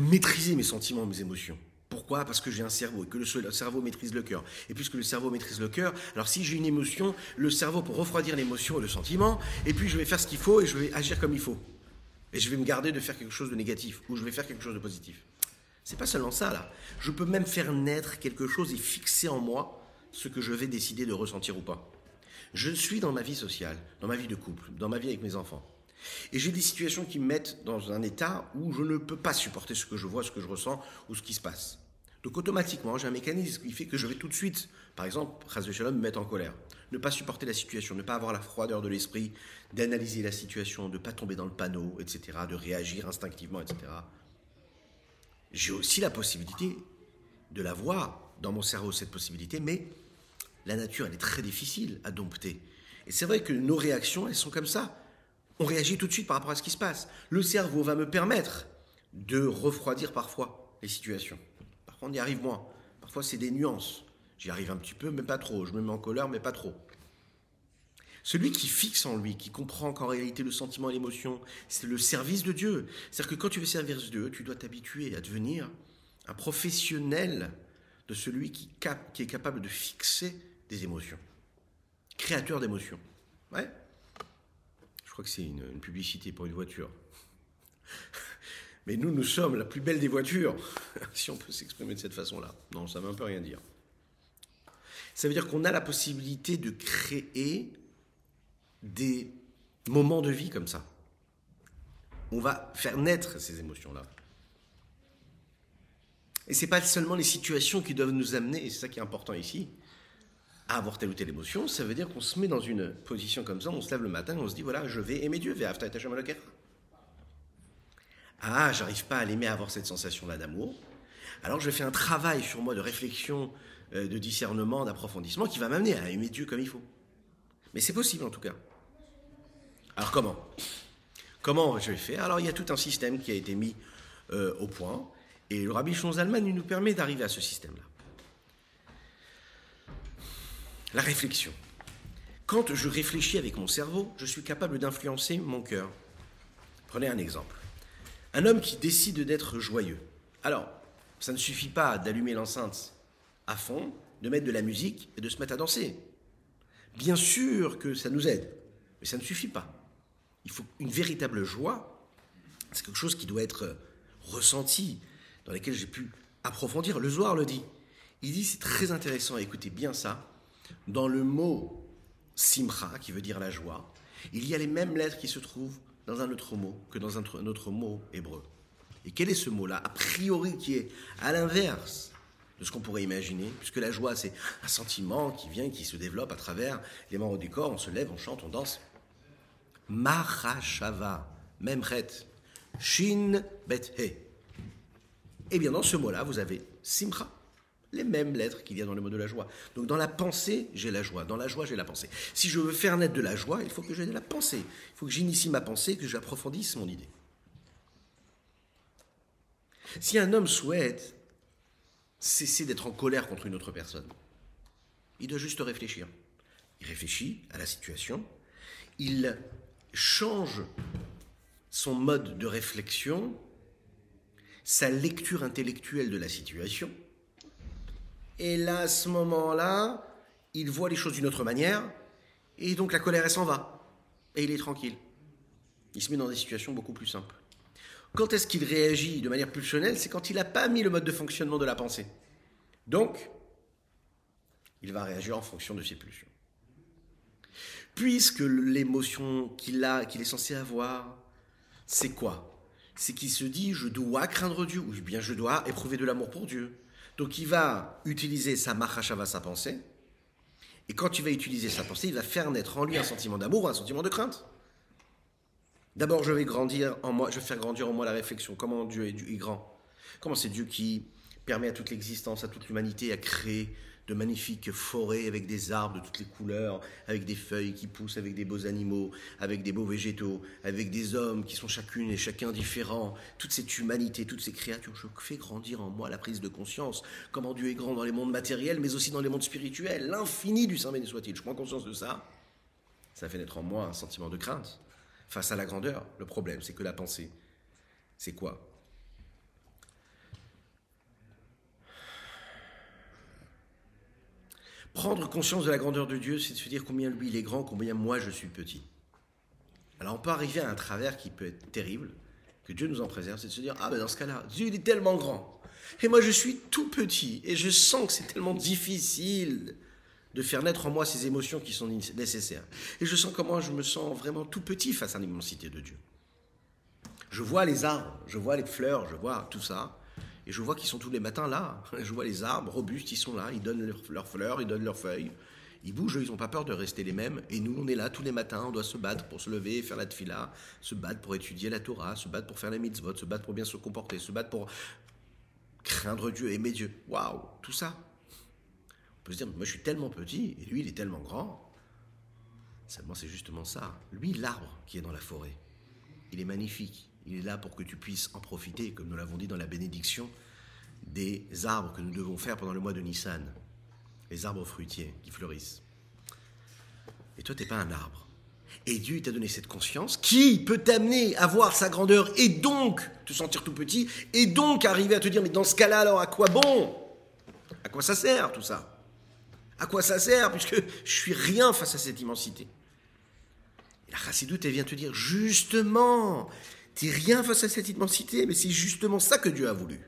maîtriser mes sentiments, mes émotions. Pourquoi? Parce que j'ai un cerveau et que le cerveau maîtrise le cœur. Et puisque le cerveau maîtrise le cœur, alors si j'ai une émotion, le cerveau pour refroidir l'émotion et le sentiment, et puis je vais faire ce qu'il faut et je vais agir comme il faut. Et je vais me garder de faire quelque chose de négatif ou je vais faire quelque chose de positif. C'est pas seulement ça, là. Je peux même faire naître quelque chose et fixer en moi ce que je vais décider de ressentir ou pas. Je suis dans ma vie sociale, dans ma vie de couple, dans ma vie avec mes enfants. Et j'ai des situations qui me mettent dans un état où je ne peux pas supporter ce que je vois, ce que je ressens ou ce qui se passe. Donc automatiquement, j'ai un mécanisme qui fait que je vais tout de suite, par exemple, Shalom, me mettre en colère. Ne pas supporter la situation, ne pas avoir la froideur de l'esprit, d'analyser la situation, de ne pas tomber dans le panneau, etc., de réagir instinctivement, etc j'ai aussi la possibilité de la voir dans mon cerveau, cette possibilité, mais la nature, elle est très difficile à dompter. Et c'est vrai que nos réactions, elles sont comme ça. On réagit tout de suite par rapport à ce qui se passe. Le cerveau va me permettre de refroidir parfois les situations. Parfois, on y arrive moins. Parfois, c'est des nuances. J'y arrive un petit peu, mais pas trop. Je me mets en colère, mais pas trop. Celui qui fixe en lui, qui comprend qu'en réalité le sentiment et l'émotion, c'est le service de Dieu. C'est-à-dire que quand tu veux servir Dieu, tu dois t'habituer à devenir un professionnel de celui qui, qui est capable de fixer des émotions. Créateur d'émotions. Ouais. Crois que c'est une, une publicité pour une voiture. Mais nous, nous sommes la plus belle des voitures, si on peut s'exprimer de cette façon-là. Non, ça ne veut un peu rien dire. Ça veut dire qu'on a la possibilité de créer des moments de vie comme ça. On va faire naître ces émotions-là. Et ce n'est pas seulement les situations qui doivent nous amener, et c'est ça qui est important ici, avoir telle ou telle émotion. Ça veut dire qu'on se met dans une position comme ça, on se lève le matin, on se dit voilà, je vais aimer Dieu, Ah, j'arrive pas à l'aimer, à avoir cette sensation-là d'amour. Alors je fais un travail sur moi de réflexion, euh, de discernement, d'approfondissement qui va m'amener à aimer Dieu comme il faut. Mais c'est possible en tout cas. Alors comment? Comment je vais faire? Alors il y a tout un système qui a été mis euh, au point, et le Rabbi Zalman nous permet d'arriver à ce système-là. La réflexion. Quand je réfléchis avec mon cerveau, je suis capable d'influencer mon cœur. Prenez un exemple. Un homme qui décide d'être joyeux. Alors, ça ne suffit pas d'allumer l'enceinte à fond, de mettre de la musique et de se mettre à danser. Bien sûr que ça nous aide, mais ça ne suffit pas. Il faut une véritable joie. C'est quelque chose qui doit être ressenti, dans lequel j'ai pu approfondir. Le Zohar le dit. Il dit, c'est très intéressant, écoutez bien ça, dans le mot simcha, qui veut dire la joie, il y a les mêmes lettres qui se trouvent dans un autre mot que dans un autre mot hébreu. Et quel est ce mot-là A priori, qui est à l'inverse de ce qu'on pourrait imaginer, puisque la joie, c'est un sentiment qui vient, qui se développe à travers les membres du corps, on se lève, on chante, on danse. Mahashava, Memret, Shin Bet He. Eh bien, dans ce mot-là, vous avez Simcha. Les mêmes lettres qu'il y a dans le mot de la joie. Donc dans la pensée, j'ai la joie. Dans la joie, j'ai la pensée. Si je veux faire naître de la joie, il faut que j'aie de la pensée. Il faut que j'initie ma pensée, que j'approfondisse mon idée. Si un homme souhaite cesser d'être en colère contre une autre personne, il doit juste réfléchir. Il réfléchit à la situation, il change son mode de réflexion, sa lecture intellectuelle de la situation, et là, à ce moment-là, il voit les choses d'une autre manière, et donc la colère, elle s'en va. Et il est tranquille. Il se met dans des situations beaucoup plus simples. Quand est-ce qu'il réagit de manière pulsionnelle? C'est quand il n'a pas mis le mode de fonctionnement de la pensée. Donc, il va réagir en fonction de ses pulsions. Puisque l'émotion qu'il a, qu'il est censé avoir, c'est quoi? C'est qu'il se dit je dois craindre Dieu, ou bien je dois éprouver de l'amour pour Dieu. Donc il va utiliser sa mahashava, sa pensée, et quand il va utiliser sa pensée, il va faire naître en lui un sentiment d'amour ou un sentiment de crainte. D'abord, je vais grandir en moi, je vais faire grandir en moi la réflexion. Comment Dieu est, est grand Comment c'est Dieu qui permet à toute l'existence, à toute l'humanité à créer de magnifiques forêts avec des arbres de toutes les couleurs, avec des feuilles qui poussent, avec des beaux animaux, avec des beaux végétaux, avec des hommes qui sont chacune et chacun différents, toute cette humanité, toutes ces créatures, je fais grandir en moi la prise de conscience, comment Dieu est grand dans les mondes matériels, mais aussi dans les mondes spirituels, l'infini du Saint béni soit-il. Je prends conscience de ça, ça fait naître en moi un sentiment de crainte face à la grandeur. Le problème, c'est que la pensée, c'est quoi? Prendre conscience de la grandeur de Dieu, c'est de se dire combien lui il est grand, combien moi je suis petit. Alors on peut arriver à un travers qui peut être terrible, que Dieu nous en préserve, c'est de se dire ah ben dans ce cas-là, Dieu il est tellement grand, et moi je suis tout petit, et je sens que c'est tellement difficile de faire naître en moi ces émotions qui sont nécessaires. Et je sens comment je me sens vraiment tout petit face à l'immensité de Dieu. Je vois les arbres, je vois les fleurs, je vois tout ça. Et je vois qu'ils sont tous les matins là. Je vois les arbres robustes, ils sont là, ils donnent leurs fleurs, ils donnent leurs feuilles. Ils bougent, ils n'ont pas peur de rester les mêmes. Et nous, on est là tous les matins, on doit se battre pour se lever, faire la tfila, se battre pour étudier la Torah, se battre pour faire la mitzvot, se battre pour bien se comporter, se battre pour craindre Dieu, aimer Dieu. Waouh, tout ça. On peut se dire, moi je suis tellement petit et lui il est tellement grand. Seulement c'est justement ça. Lui, l'arbre qui est dans la forêt, il est magnifique. Il est là pour que tu puisses en profiter, comme nous l'avons dit dans la bénédiction, des arbres que nous devons faire pendant le mois de Nissan. Les arbres fruitiers qui fleurissent. Et toi, tu n'es pas un arbre. Et Dieu t'a donné cette conscience qui peut t'amener à voir sa grandeur et donc te sentir tout petit et donc arriver à te dire mais dans ce cas-là alors à quoi bon? À quoi ça sert tout ça? À quoi ça sert puisque je suis rien face à cette immensité? Et La chassidoute elle vient te dire justement T'es rien face à cette immensité, mais c'est justement ça que Dieu a voulu.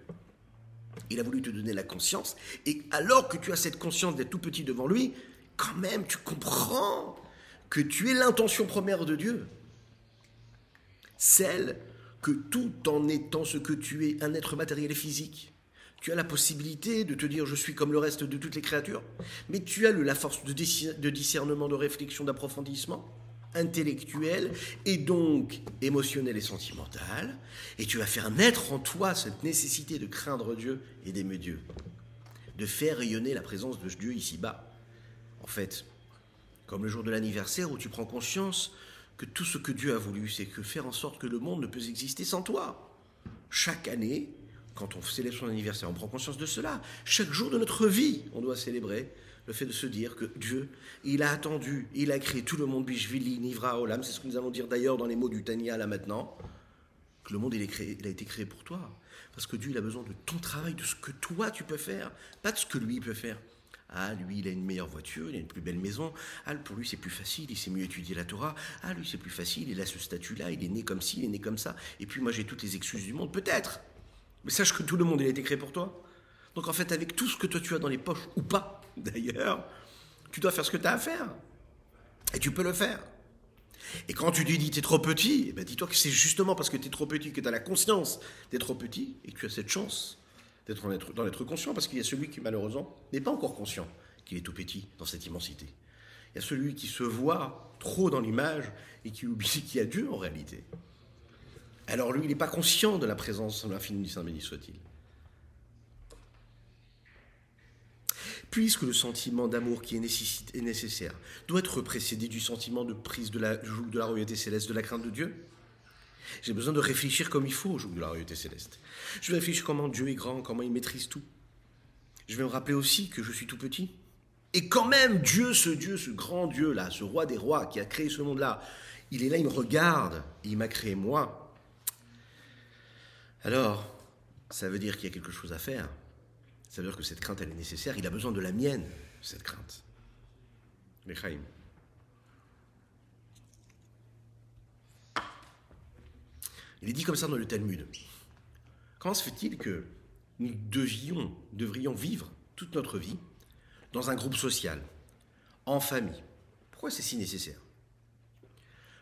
Il a voulu te donner la conscience, et alors que tu as cette conscience d'être tout petit devant lui, quand même, tu comprends que tu es l'intention première de Dieu. Celle que tout en étant ce que tu es, un être matériel et physique, tu as la possibilité de te dire je suis comme le reste de toutes les créatures, mais tu as la force de discernement, de réflexion, d'approfondissement intellectuelle et donc émotionnelle et sentimentale, et tu vas faire naître en toi cette nécessité de craindre Dieu et d'aimer Dieu, de faire rayonner la présence de Dieu ici-bas. En fait, comme le jour de l'anniversaire où tu prends conscience que tout ce que Dieu a voulu, c'est que faire en sorte que le monde ne peut exister sans toi. Chaque année, quand on célèbre son anniversaire, on prend conscience de cela. Chaque jour de notre vie, on doit célébrer le fait de se dire que Dieu, il a attendu, il a créé tout le monde, Bishvili, Nivra, Olam, c'est ce que nous allons dire d'ailleurs dans les mots du Tania là maintenant, que le monde il, il a été créé pour toi. Parce que Dieu, il a besoin de ton travail, de ce que toi tu peux faire, pas de ce que lui peut faire. Ah, lui, il a une meilleure voiture, il a une plus belle maison. Ah, pour lui, c'est plus facile, il sait mieux étudier la Torah. Ah, lui, c'est plus facile, il a ce statut-là, il est né comme ci, il est né comme ça. Et puis moi, j'ai toutes les excuses du monde, peut-être. Mais sache que tout le monde, il a été créé pour toi. Donc en fait, avec tout ce que toi tu as dans les poches, ou pas d'ailleurs, tu dois faire ce que tu as à faire. Et tu peux le faire. Et quand tu dis tu es trop petit, eh ben dis-toi que c'est justement parce que tu es trop petit que tu as la conscience d'être trop petit et que tu as cette chance d'être dans l'être conscient parce qu'il y a celui qui malheureusement n'est pas encore conscient qu'il est tout petit dans cette immensité. Il y a celui qui se voit trop dans l'image et qui oublie qu'il y a Dieu en réalité. Alors lui, il n'est pas conscient de la présence de l'infini du Saint béni soit-il. Puisque le sentiment d'amour qui est, nécessaire doit être précédé du sentiment de prise de la, de la royauté céleste, de la crainte de Dieu, j'ai besoin de réfléchir comme il faut au jour de la royauté céleste. Je vais réfléchir comment Dieu est grand, comment il maîtrise tout. Je vais me rappeler aussi que je suis tout petit. Et quand même, Dieu, ce Dieu, ce grand Dieu-là, ce roi des rois qui a créé ce monde-là, il est là, il me regarde, il m'a créé moi. Alors, ça veut dire qu'il y a quelque chose à faire. Ça veut dire que cette crainte, elle est nécessaire. Il a besoin de la mienne, cette crainte. Lechaim. Il est dit comme ça dans le Talmud. Comment se fait-il que nous devions, devrions vivre toute notre vie dans un groupe social, en famille? Pourquoi c'est si nécessaire?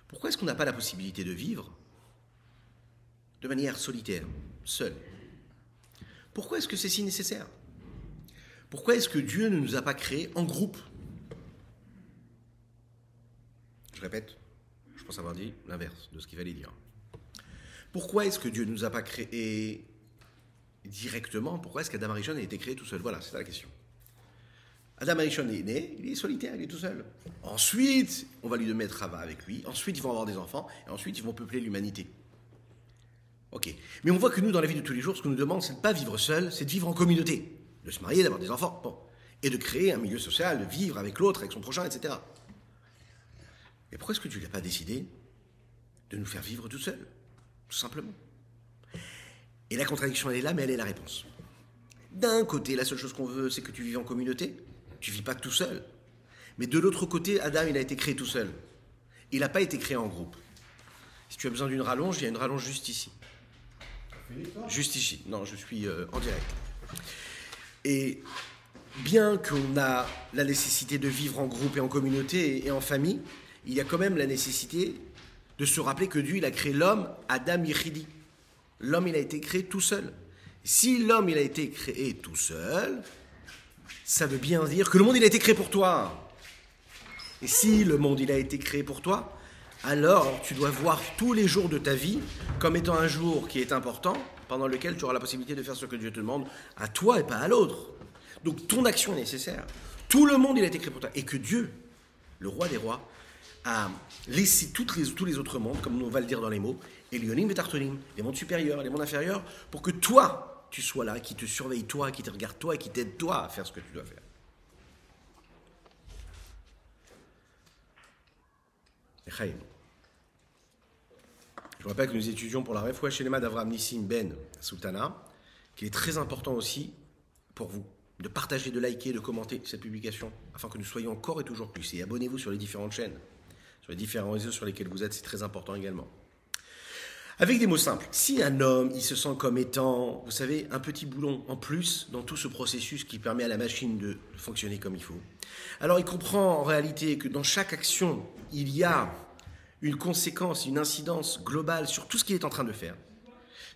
Pourquoi est-ce qu'on n'a pas la possibilité de vivre de manière solitaire, seul? Pourquoi est-ce que c'est si nécessaire? Pourquoi est-ce que Dieu ne nous a pas créés en groupe? Je répète, je pense avoir dit l'inverse de ce qu'il fallait dire. Pourquoi est-ce que Dieu ne nous a pas créés directement? Pourquoi est-ce qu'Adam Arishon a été créé tout seul? Voilà, c'est la question. Adam Arishon est né, il est solitaire, il est tout seul. Ensuite, on va lui donner travail avec lui. Ensuite, ils vont avoir des enfants. Et ensuite, ils vont peupler l'humanité. Ok. Mais on voit que nous, dans la vie de tous les jours, ce qu'on nous demande, c'est de ne pas vivre seul, c'est de vivre en communauté. De se marier, d'avoir des enfants. Bon. Et de créer un milieu social, de vivre avec l'autre, avec son prochain, etc. Mais pourquoi est-ce que Dieu n'a pas décidé de nous faire vivre tout seul tout simplement? Et la contradiction, elle est là, mais elle est la réponse. D'un côté, la seule chose qu'on veut, c'est que tu vives en communauté. Tu vis pas tout seul. Mais de l'autre côté, Adam, il a été créé tout seul. Il n'a pas été créé en groupe. Si tu as besoin d'une rallonge, il y a une rallonge juste ici. Juste ici. Non, je suis euh, en direct. Et bien qu'on a la nécessité de vivre en groupe et en communauté et en famille, il y a quand même la nécessité de se rappeler que Dieu, a créé l'homme, Adam Yichidi. L'homme, il a été créé tout seul. Si l'homme, il a été créé tout seul, ça veut bien dire que le monde, il a été créé pour toi. Et si le monde, il a été créé pour toi, alors tu dois voir tous les jours de ta vie comme étant un jour qui est important, pendant lequel tu auras la possibilité de faire ce que Dieu te demande à toi et pas à l'autre. Donc ton action est nécessaire. Tout le monde, il a été créé pour toi. Et que Dieu, le roi des rois, à laisser toutes les, tous les autres mondes, comme on va le dire dans les mots, et Lyonim et Tartonim, les mondes supérieurs les mondes inférieurs, pour que toi, tu sois là, qui te surveille toi, qui te regarde toi et qui t'aide toi à faire ce que tu dois faire. Je vous rappelle que nous étudions pour la Refoua Shelema d'Avram Nissim Ben Sultana, qu'il est très important aussi pour vous de partager, de liker, de commenter cette publication, afin que nous soyons encore et toujours plus. Et abonnez-vous sur les différentes chaînes les différents réseaux sur lesquels vous êtes, c'est très important également. Avec des mots simples, si un homme, il se sent comme étant, vous savez, un petit boulon en plus dans tout ce processus qui permet à la machine de fonctionner comme il faut, alors il comprend en réalité que dans chaque action, il y a une conséquence, une incidence globale sur tout ce qu'il est en train de faire.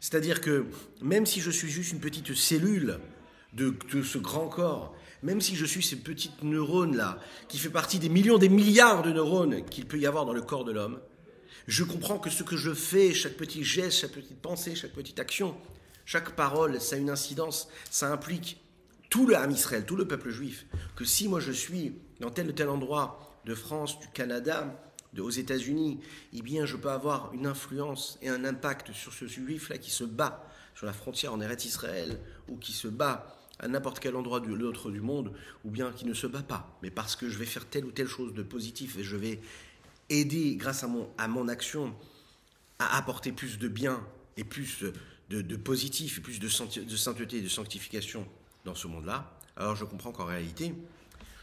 C'est-à-dire que même si je suis juste une petite cellule de, ce grand corps, même si je suis ces petites neurones-là, qui fait partie des millions, des milliards de neurones qu'il peut y avoir dans le corps de l'homme, je comprends que ce que je fais, chaque petit geste, chaque petite pensée, chaque petite action, chaque parole, ça a une incidence, ça implique tout le Ham Israël, tout le peuple juif. Que si moi je suis dans tel ou tel endroit de France, du Canada, aux États-Unis, eh bien je peux avoir une influence et un impact sur ce juif-là qui se bat sur la frontière en Eretz Israël ou qui se bat à n'importe quel endroit de l'autre du monde, ou bien qui ne se bat pas, mais parce que je vais faire telle ou telle chose de positif et je vais aider, grâce à mon, à mon action, à apporter plus de bien et plus de, positif et plus de, de sainteté et de sanctification dans ce monde-là, alors je comprends qu'en réalité,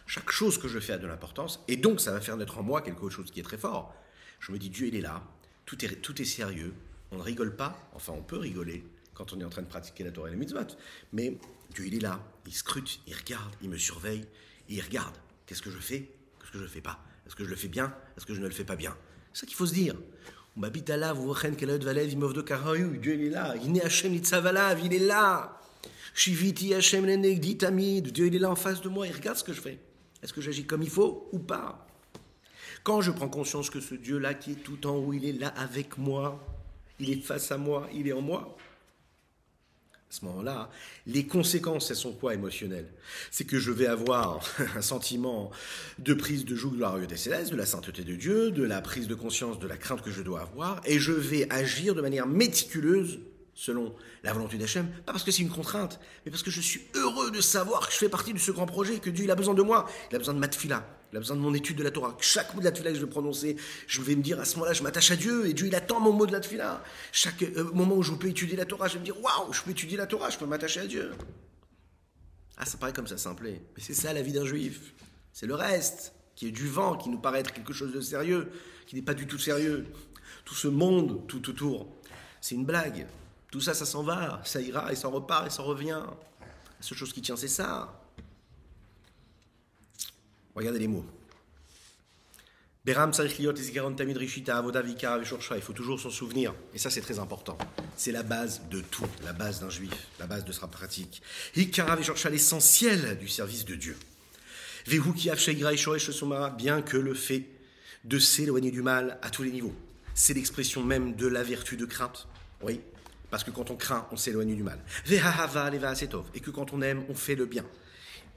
chaque chose que je fais a de l'importance, et donc ça va faire naître en moi quelque chose qui est très fort. Je me dis, Dieu, il est là, tout est, tout est sérieux, on ne rigole pas, enfin on peut rigoler quand on est en train de pratiquer la Torah et les mitzvot, mais Dieu, il est là, il scrute, il regarde, il me surveille, il regarde. Qu'est-ce que je fais? Qu'est-ce que je ne fais pas? Est-ce que je le fais bien? Est-ce que je ne le fais pas bien? C'est ça qu'il faut se dire. Dieu, il est là. Il il est là. Shiviti Hashem Dieu, il est là en face de moi, il regarde ce que je fais. Est-ce que j'agis comme il faut ou pas? Quand je prends conscience que ce Dieu-là qui est tout en haut, il est là avec moi, il est face à moi, il est en moi, À ce moment-là, les conséquences, elles sont quoi émotionnelles? C'est que je vais avoir un sentiment de prise de joug glorieux des célestes, de la sainteté de Dieu, de la prise de conscience de la crainte que je dois avoir, et je vais agir de manière méticuleuse selon la volonté d'Hachem, pas parce que c'est une contrainte, mais parce que je suis heureux de savoir que je fais partie de ce grand projet, que Dieu il a besoin de moi, il a besoin de ma tfila, il a besoin de mon étude de la Torah. Chaque mot de la tfila que je vais prononcer, je vais me dire à ce moment-là, je m'attache à Dieu, et Dieu il attend mon mot de la tfila. Chaque euh, moment où je peux étudier la Torah, je vais me dire, waouh, je peux étudier la Torah, je peux m'attacher à Dieu. Ah, ça paraît comme ça simple, mais c'est ça la vie d'un juif. C'est le reste, qui est du vent, qui nous paraît être quelque chose de sérieux, qui n'est pas du tout sérieux. Tout ce monde tout autour, c'est une blague. Tout ça, ça s'en va, ça ira, et ça repart, et ça revient. La seule chose qui tient, c'est ça. Regardez les mots. Beram Tamid Rishita Il faut toujours s'en souvenir. Et ça, c'est très important. C'est la base de tout, la base d'un juif, la base de sa pratique. L'essentiel du service de Dieu. Bien que le fait de s'éloigner du mal à tous les niveaux. C'est l'expression même de la vertu de crainte. Oui, parce que quand on craint, on s'éloigne du mal. Et que quand on aime, on fait le bien.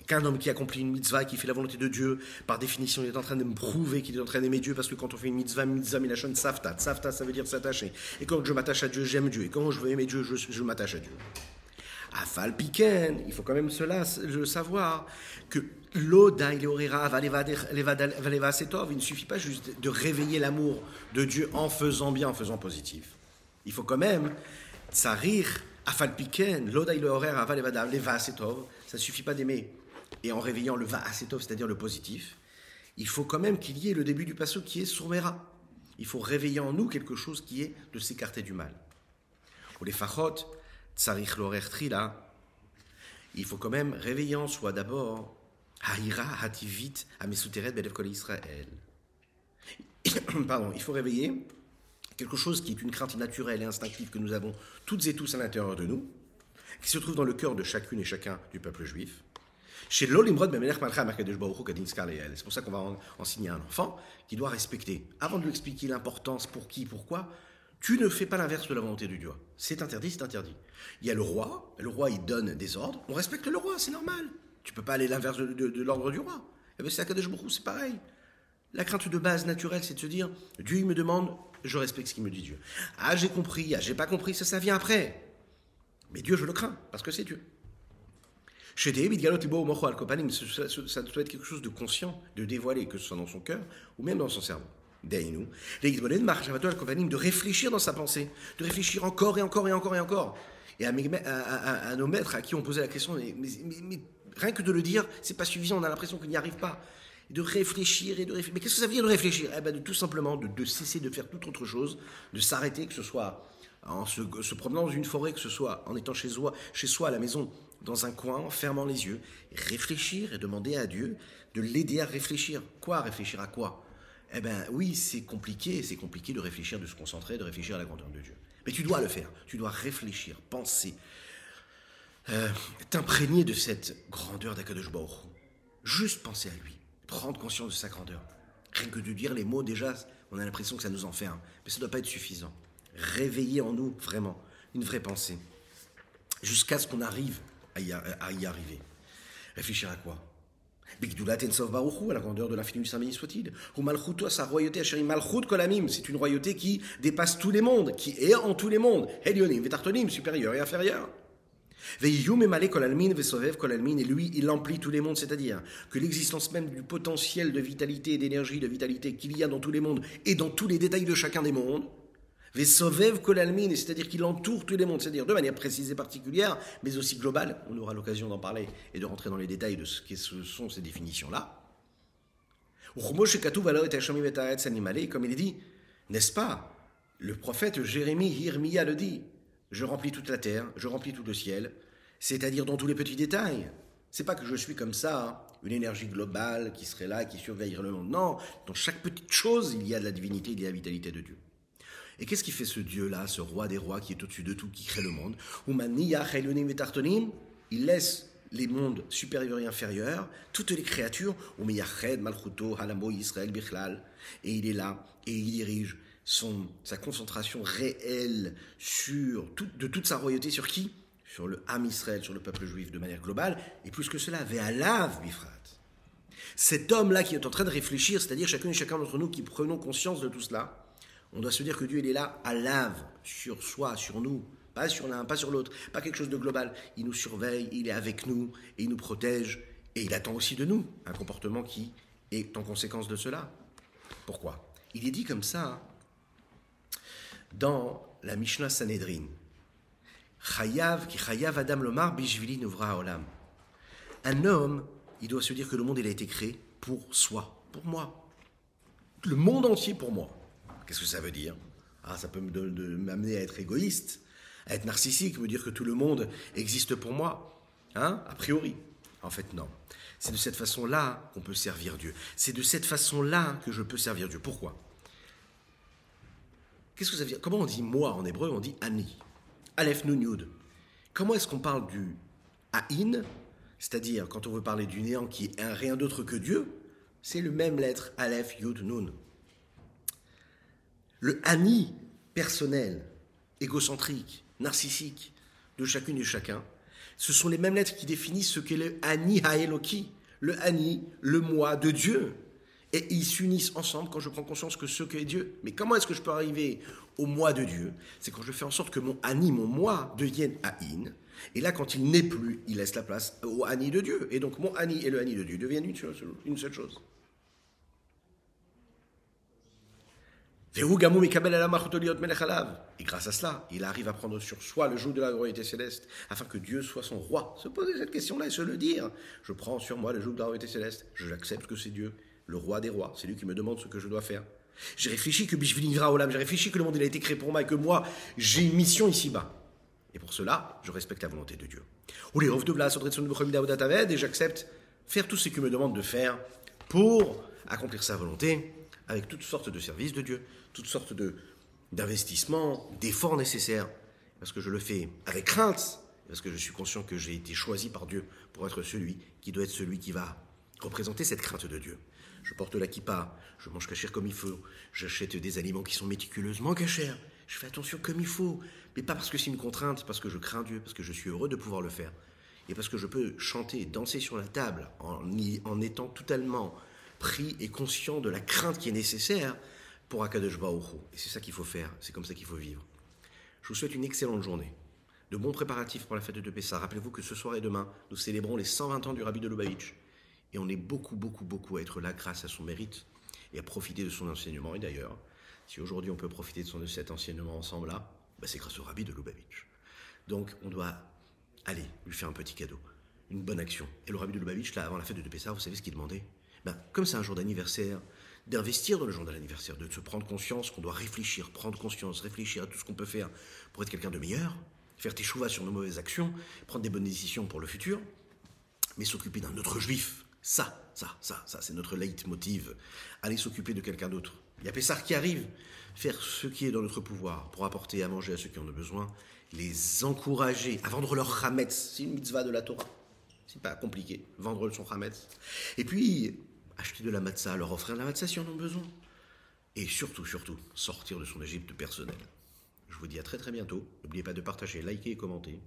Qu'un homme qui accomplit une mitzvah, qui fait la volonté de Dieu, par définition, il est en train de me prouver qu'il est en train d'aimer Dieu, parce que quand on fait une mitzvah, mitzvah, milachon, safta. Safta, ça veut dire s'attacher. Et quand je m'attache à Dieu, j'aime Dieu. Et quand je veux aimer Dieu, je, m'attache à Dieu. Afal piken, il faut quand même cela le savoir, que l'oda il il ne suffit pas juste de réveiller l'amour de Dieu en faisant bien, en faisant positif. Il faut quand même Tsarir, afalpiken, loda le horaire aval leva asetov, ça ne suffit pas d'aimer. Et en réveillant le va c'est-à-dire le positif, il faut quand même qu'il y ait le début du passo qui est sourmera. Il faut réveiller en nous quelque chose qui est de s'écarter du mal. Pour les fachot, tsarich l'horaire trila, il faut quand même réveiller en soi d'abord Haïra hativit amesuteret bedev kol Israël. Pardon, il faut réveiller quelque chose qui est une crainte naturelle et instinctive que nous avons toutes et tous à l'intérieur de nous, qui se trouve dans le cœur de chacune et chacun du peuple juif. C'est pour ça qu'on va enseigner à un enfant qui doit respecter. Avant de lui expliquer l'importance, pour qui, pourquoi, tu ne fais pas l'inverse de la volonté du Dieu. C'est interdit, c'est interdit. Il y a le roi, le roi il donne des ordres, on respecte le roi, c'est normal. Tu peux pas aller l'inverse de, l'ordre du roi. Et eh bien c'est à Kadesh c'est pareil. La crainte de base naturelle, c'est de se dire, Dieu il me demande, je respecte ce qu'il me dit Dieu. Ah, j'ai compris, ah, j'ai pas compris, ça, ça vient après. Mais Dieu, je le crains, parce que c'est Dieu. Chez ça, ça doit être quelque chose de conscient, de dévoiler, que ce soit dans son cœur ou même dans son cerveau. De réfléchir dans sa pensée, de réfléchir encore et encore et encore et encore. Et à, nos maîtres à qui on posait la question, mais, mais rien que de le dire, c'est pas suffisant, on a l'impression qu'il n'y arrive pas de réfléchir et de réfléchir. Mais qu'est-ce que ça veut dire de réfléchir? Eh ben, de Tout simplement de, cesser de faire toute autre chose, de s'arrêter, que ce soit en se, promenant dans une forêt, que ce soit en étant chez soi, chez soi à la maison, dans un coin, en fermant les yeux, réfléchir et demander à Dieu de l'aider à réfléchir. Quoi? Réfléchir à quoi? Eh bien oui, c'est compliqué, c'est compliqué de réfléchir, de se concentrer, de réfléchir à la grandeur de Dieu. Mais tu dois le faire, tu dois réfléchir, penser, euh, t'imprégner de cette grandeur d'Akadosh Baruch Juste penser à lui prendre conscience de sa grandeur. Rien que de dire les mots, déjà, on a l'impression que ça nous enferme. Mais ça ne doit pas être suffisant. Réveiller en nous, vraiment, une vraie pensée. Jusqu'à ce qu'on arrive à y, arriver. Réfléchir à quoi? À la grandeur de l'infini saint béni soit-il. Ou malchut, sa royauté, malchut kolamim, c'est une royauté qui dépasse tous les mondes, qui est en tous les mondes. Helionim, supérieur et inférieur. Et lui, il emplit tous les mondes, c'est-à-dire que l'existence même du potentiel de vitalité et d'énergie, de vitalité qu'il y a dans tous les mondes et dans tous les détails de chacun des mondes, c'est-à-dire qu'il entoure tous les mondes, c'est-à-dire de manière précise et particulière, mais aussi globale. On aura l'occasion d'en parler et de rentrer dans les détails de ce que sont ces définitions-là. Comme il est dit, n'est-ce pas? Le prophète Jérémie, Hirmiya le dit je remplis toute la terre, je remplis tout le ciel, c'est-à-dire dans tous les petits détails. C'est pas que je suis comme ça, hein, une énergie globale qui serait là, qui surveillerait le monde. Non, dans chaque petite chose, il y a de la divinité, il y a la vitalité de Dieu. Et qu'est-ce qui fait ce Dieu-là, ce roi des rois qui est au-dessus de tout, qui crée le monde? Il laisse les mondes supérieurs et inférieurs, toutes les créatures, et il est là, et il dirige sa concentration réelle sur de toute sa royauté sur qui? Sur le Ham Israël, sur le peuple juif de manière globale, et plus que cela, Ve'alav Bifrat. Cet homme-là qui est en train de réfléchir, c'est-à-dire chacun et chacun d'entre nous qui prenons conscience de tout cela, on doit se dire que Dieu, il est là à lave, sur soi, sur nous, pas sur l'un, pas sur l'autre, pas quelque chose de global. Il nous surveille, il est avec nous, et il nous protège, et il attend aussi de nous un comportement qui est en conséquence de cela. Pourquoi? Il est dit comme ça dans la Mishnah Sanhedrin. Chayav, qui chayav Adam lomar bishvili nevra olam. Un homme, il doit se dire que le monde il a été créé pour soi, pour moi. Le monde entier pour moi. Qu'est-ce que ça veut dire? Ah, ça peut m'amener à être égoïste, à être narcissique, me dire que tout le monde existe pour moi. Hein? A priori. En fait, non. C'est de cette façon-là qu'on peut servir Dieu. C'est de cette façon-là que je peux servir Dieu. Pourquoi? Qu'est-ce que ça veut dire? Comment on dit moi en hébreu? On dit ani. Aleph nun yud. Comment est-ce qu'on parle du aïn? C'est-à-dire, quand on veut parler du néant qui est un rien d'autre que Dieu, c'est le même lettre Aleph yud nun. Le ani personnel, égocentrique, narcissique de chacune et chacun, ce sont les mêmes lettres qui définissent ce qu'est le ani haeloki, le ani, le moi de Dieu. Et ils s'unissent ensemble quand je prends conscience que ce qu'est Dieu. Mais comment est-ce que je peux arriver au moi de Dieu? C'est quand je fais en sorte que mon Ani, mon moi, devienne Aïn. Et là, quand il n'est plus, il laisse la place au Ani de Dieu. Et donc mon Ani et le Ani de Dieu deviennent une seule, une seule chose. Et grâce à cela, il arrive à prendre sur soi le joug de la royauté céleste, afin que Dieu soit son roi. Se poser cette question-là et se le dire. Je prends sur moi le joug de la royauté céleste, j'accepte que c'est Dieu le roi des rois. C'est lui qui me demande ce que je dois faire. J'ai réfléchi que Bishvilingra Olam, j'ai réfléchi que le monde il a été créé pour moi et que moi, j'ai une mission ici-bas. Et pour cela, je respecte la volonté de Dieu. Et j'accepte faire tout ce qu'il me demande de faire pour accomplir sa volonté avec toutes sortes de services de Dieu, toutes sortes de, d'investissements, d'efforts nécessaires, parce que je le fais avec crainte, parce que je suis conscient que j'ai été choisi par Dieu pour être celui qui doit être celui qui va représenter cette crainte de Dieu je porte la kippa, je mange cachère comme il faut, j'achète des aliments qui sont méticuleusement cachers, je fais attention comme il faut, mais pas parce que c'est une contrainte, parce que je crains Dieu, parce que je suis heureux de pouvoir le faire, et parce que je peux chanter, danser sur la table en, en étant totalement pris et conscient de la crainte qui est nécessaire pour Akadosh Baruch Et c'est ça qu'il faut faire, c'est comme ça qu'il faut vivre. Je vous souhaite une excellente journée, de bons préparatifs pour la fête de Pessah. Rappelez-vous que ce soir et demain, nous célébrons les 120 ans du Rabbi de Lubavitch. Et on est beaucoup, beaucoup, beaucoup à être là grâce à son mérite et à profiter de son enseignement. Et d'ailleurs, si aujourd'hui on peut profiter de, cet enseignement ensemble-là, bah, c'est grâce au rabbi de Lubavitch. Donc on doit aller lui faire un petit cadeau, une bonne action. Et le rabbi de Lubavitch, là, avant la fête de Pessah, vous savez ce qu'il demandait? Ben, Comme c'est un jour d'anniversaire, d'investir dans le jour de l'anniversaire, de se prendre conscience qu'on doit réfléchir, prendre conscience, réfléchir à tout ce qu'on peut faire pour être quelqu'un de meilleur, faire tes choix sur nos mauvaises actions, prendre des bonnes décisions pour le futur, mais s'occuper d'un autre juif ça, ça, ça, ça, c'est notre leitmotiv. Aller s'occuper de quelqu'un d'autre. Il y a Pessar qui arrive, faire ce qui est dans notre pouvoir pour apporter à manger à ceux qui en ont besoin, les encourager à vendre leur chametz. C'est une mitzvah de la Torah. C'est pas compliqué, vendre son chametz. Et puis, acheter de la matzah, leur offrir de la matzah si on en a besoin. Et surtout, surtout, sortir de son Égypte personnel. Je vous dis à très très bientôt. N'oubliez pas de partager, liker et commenter.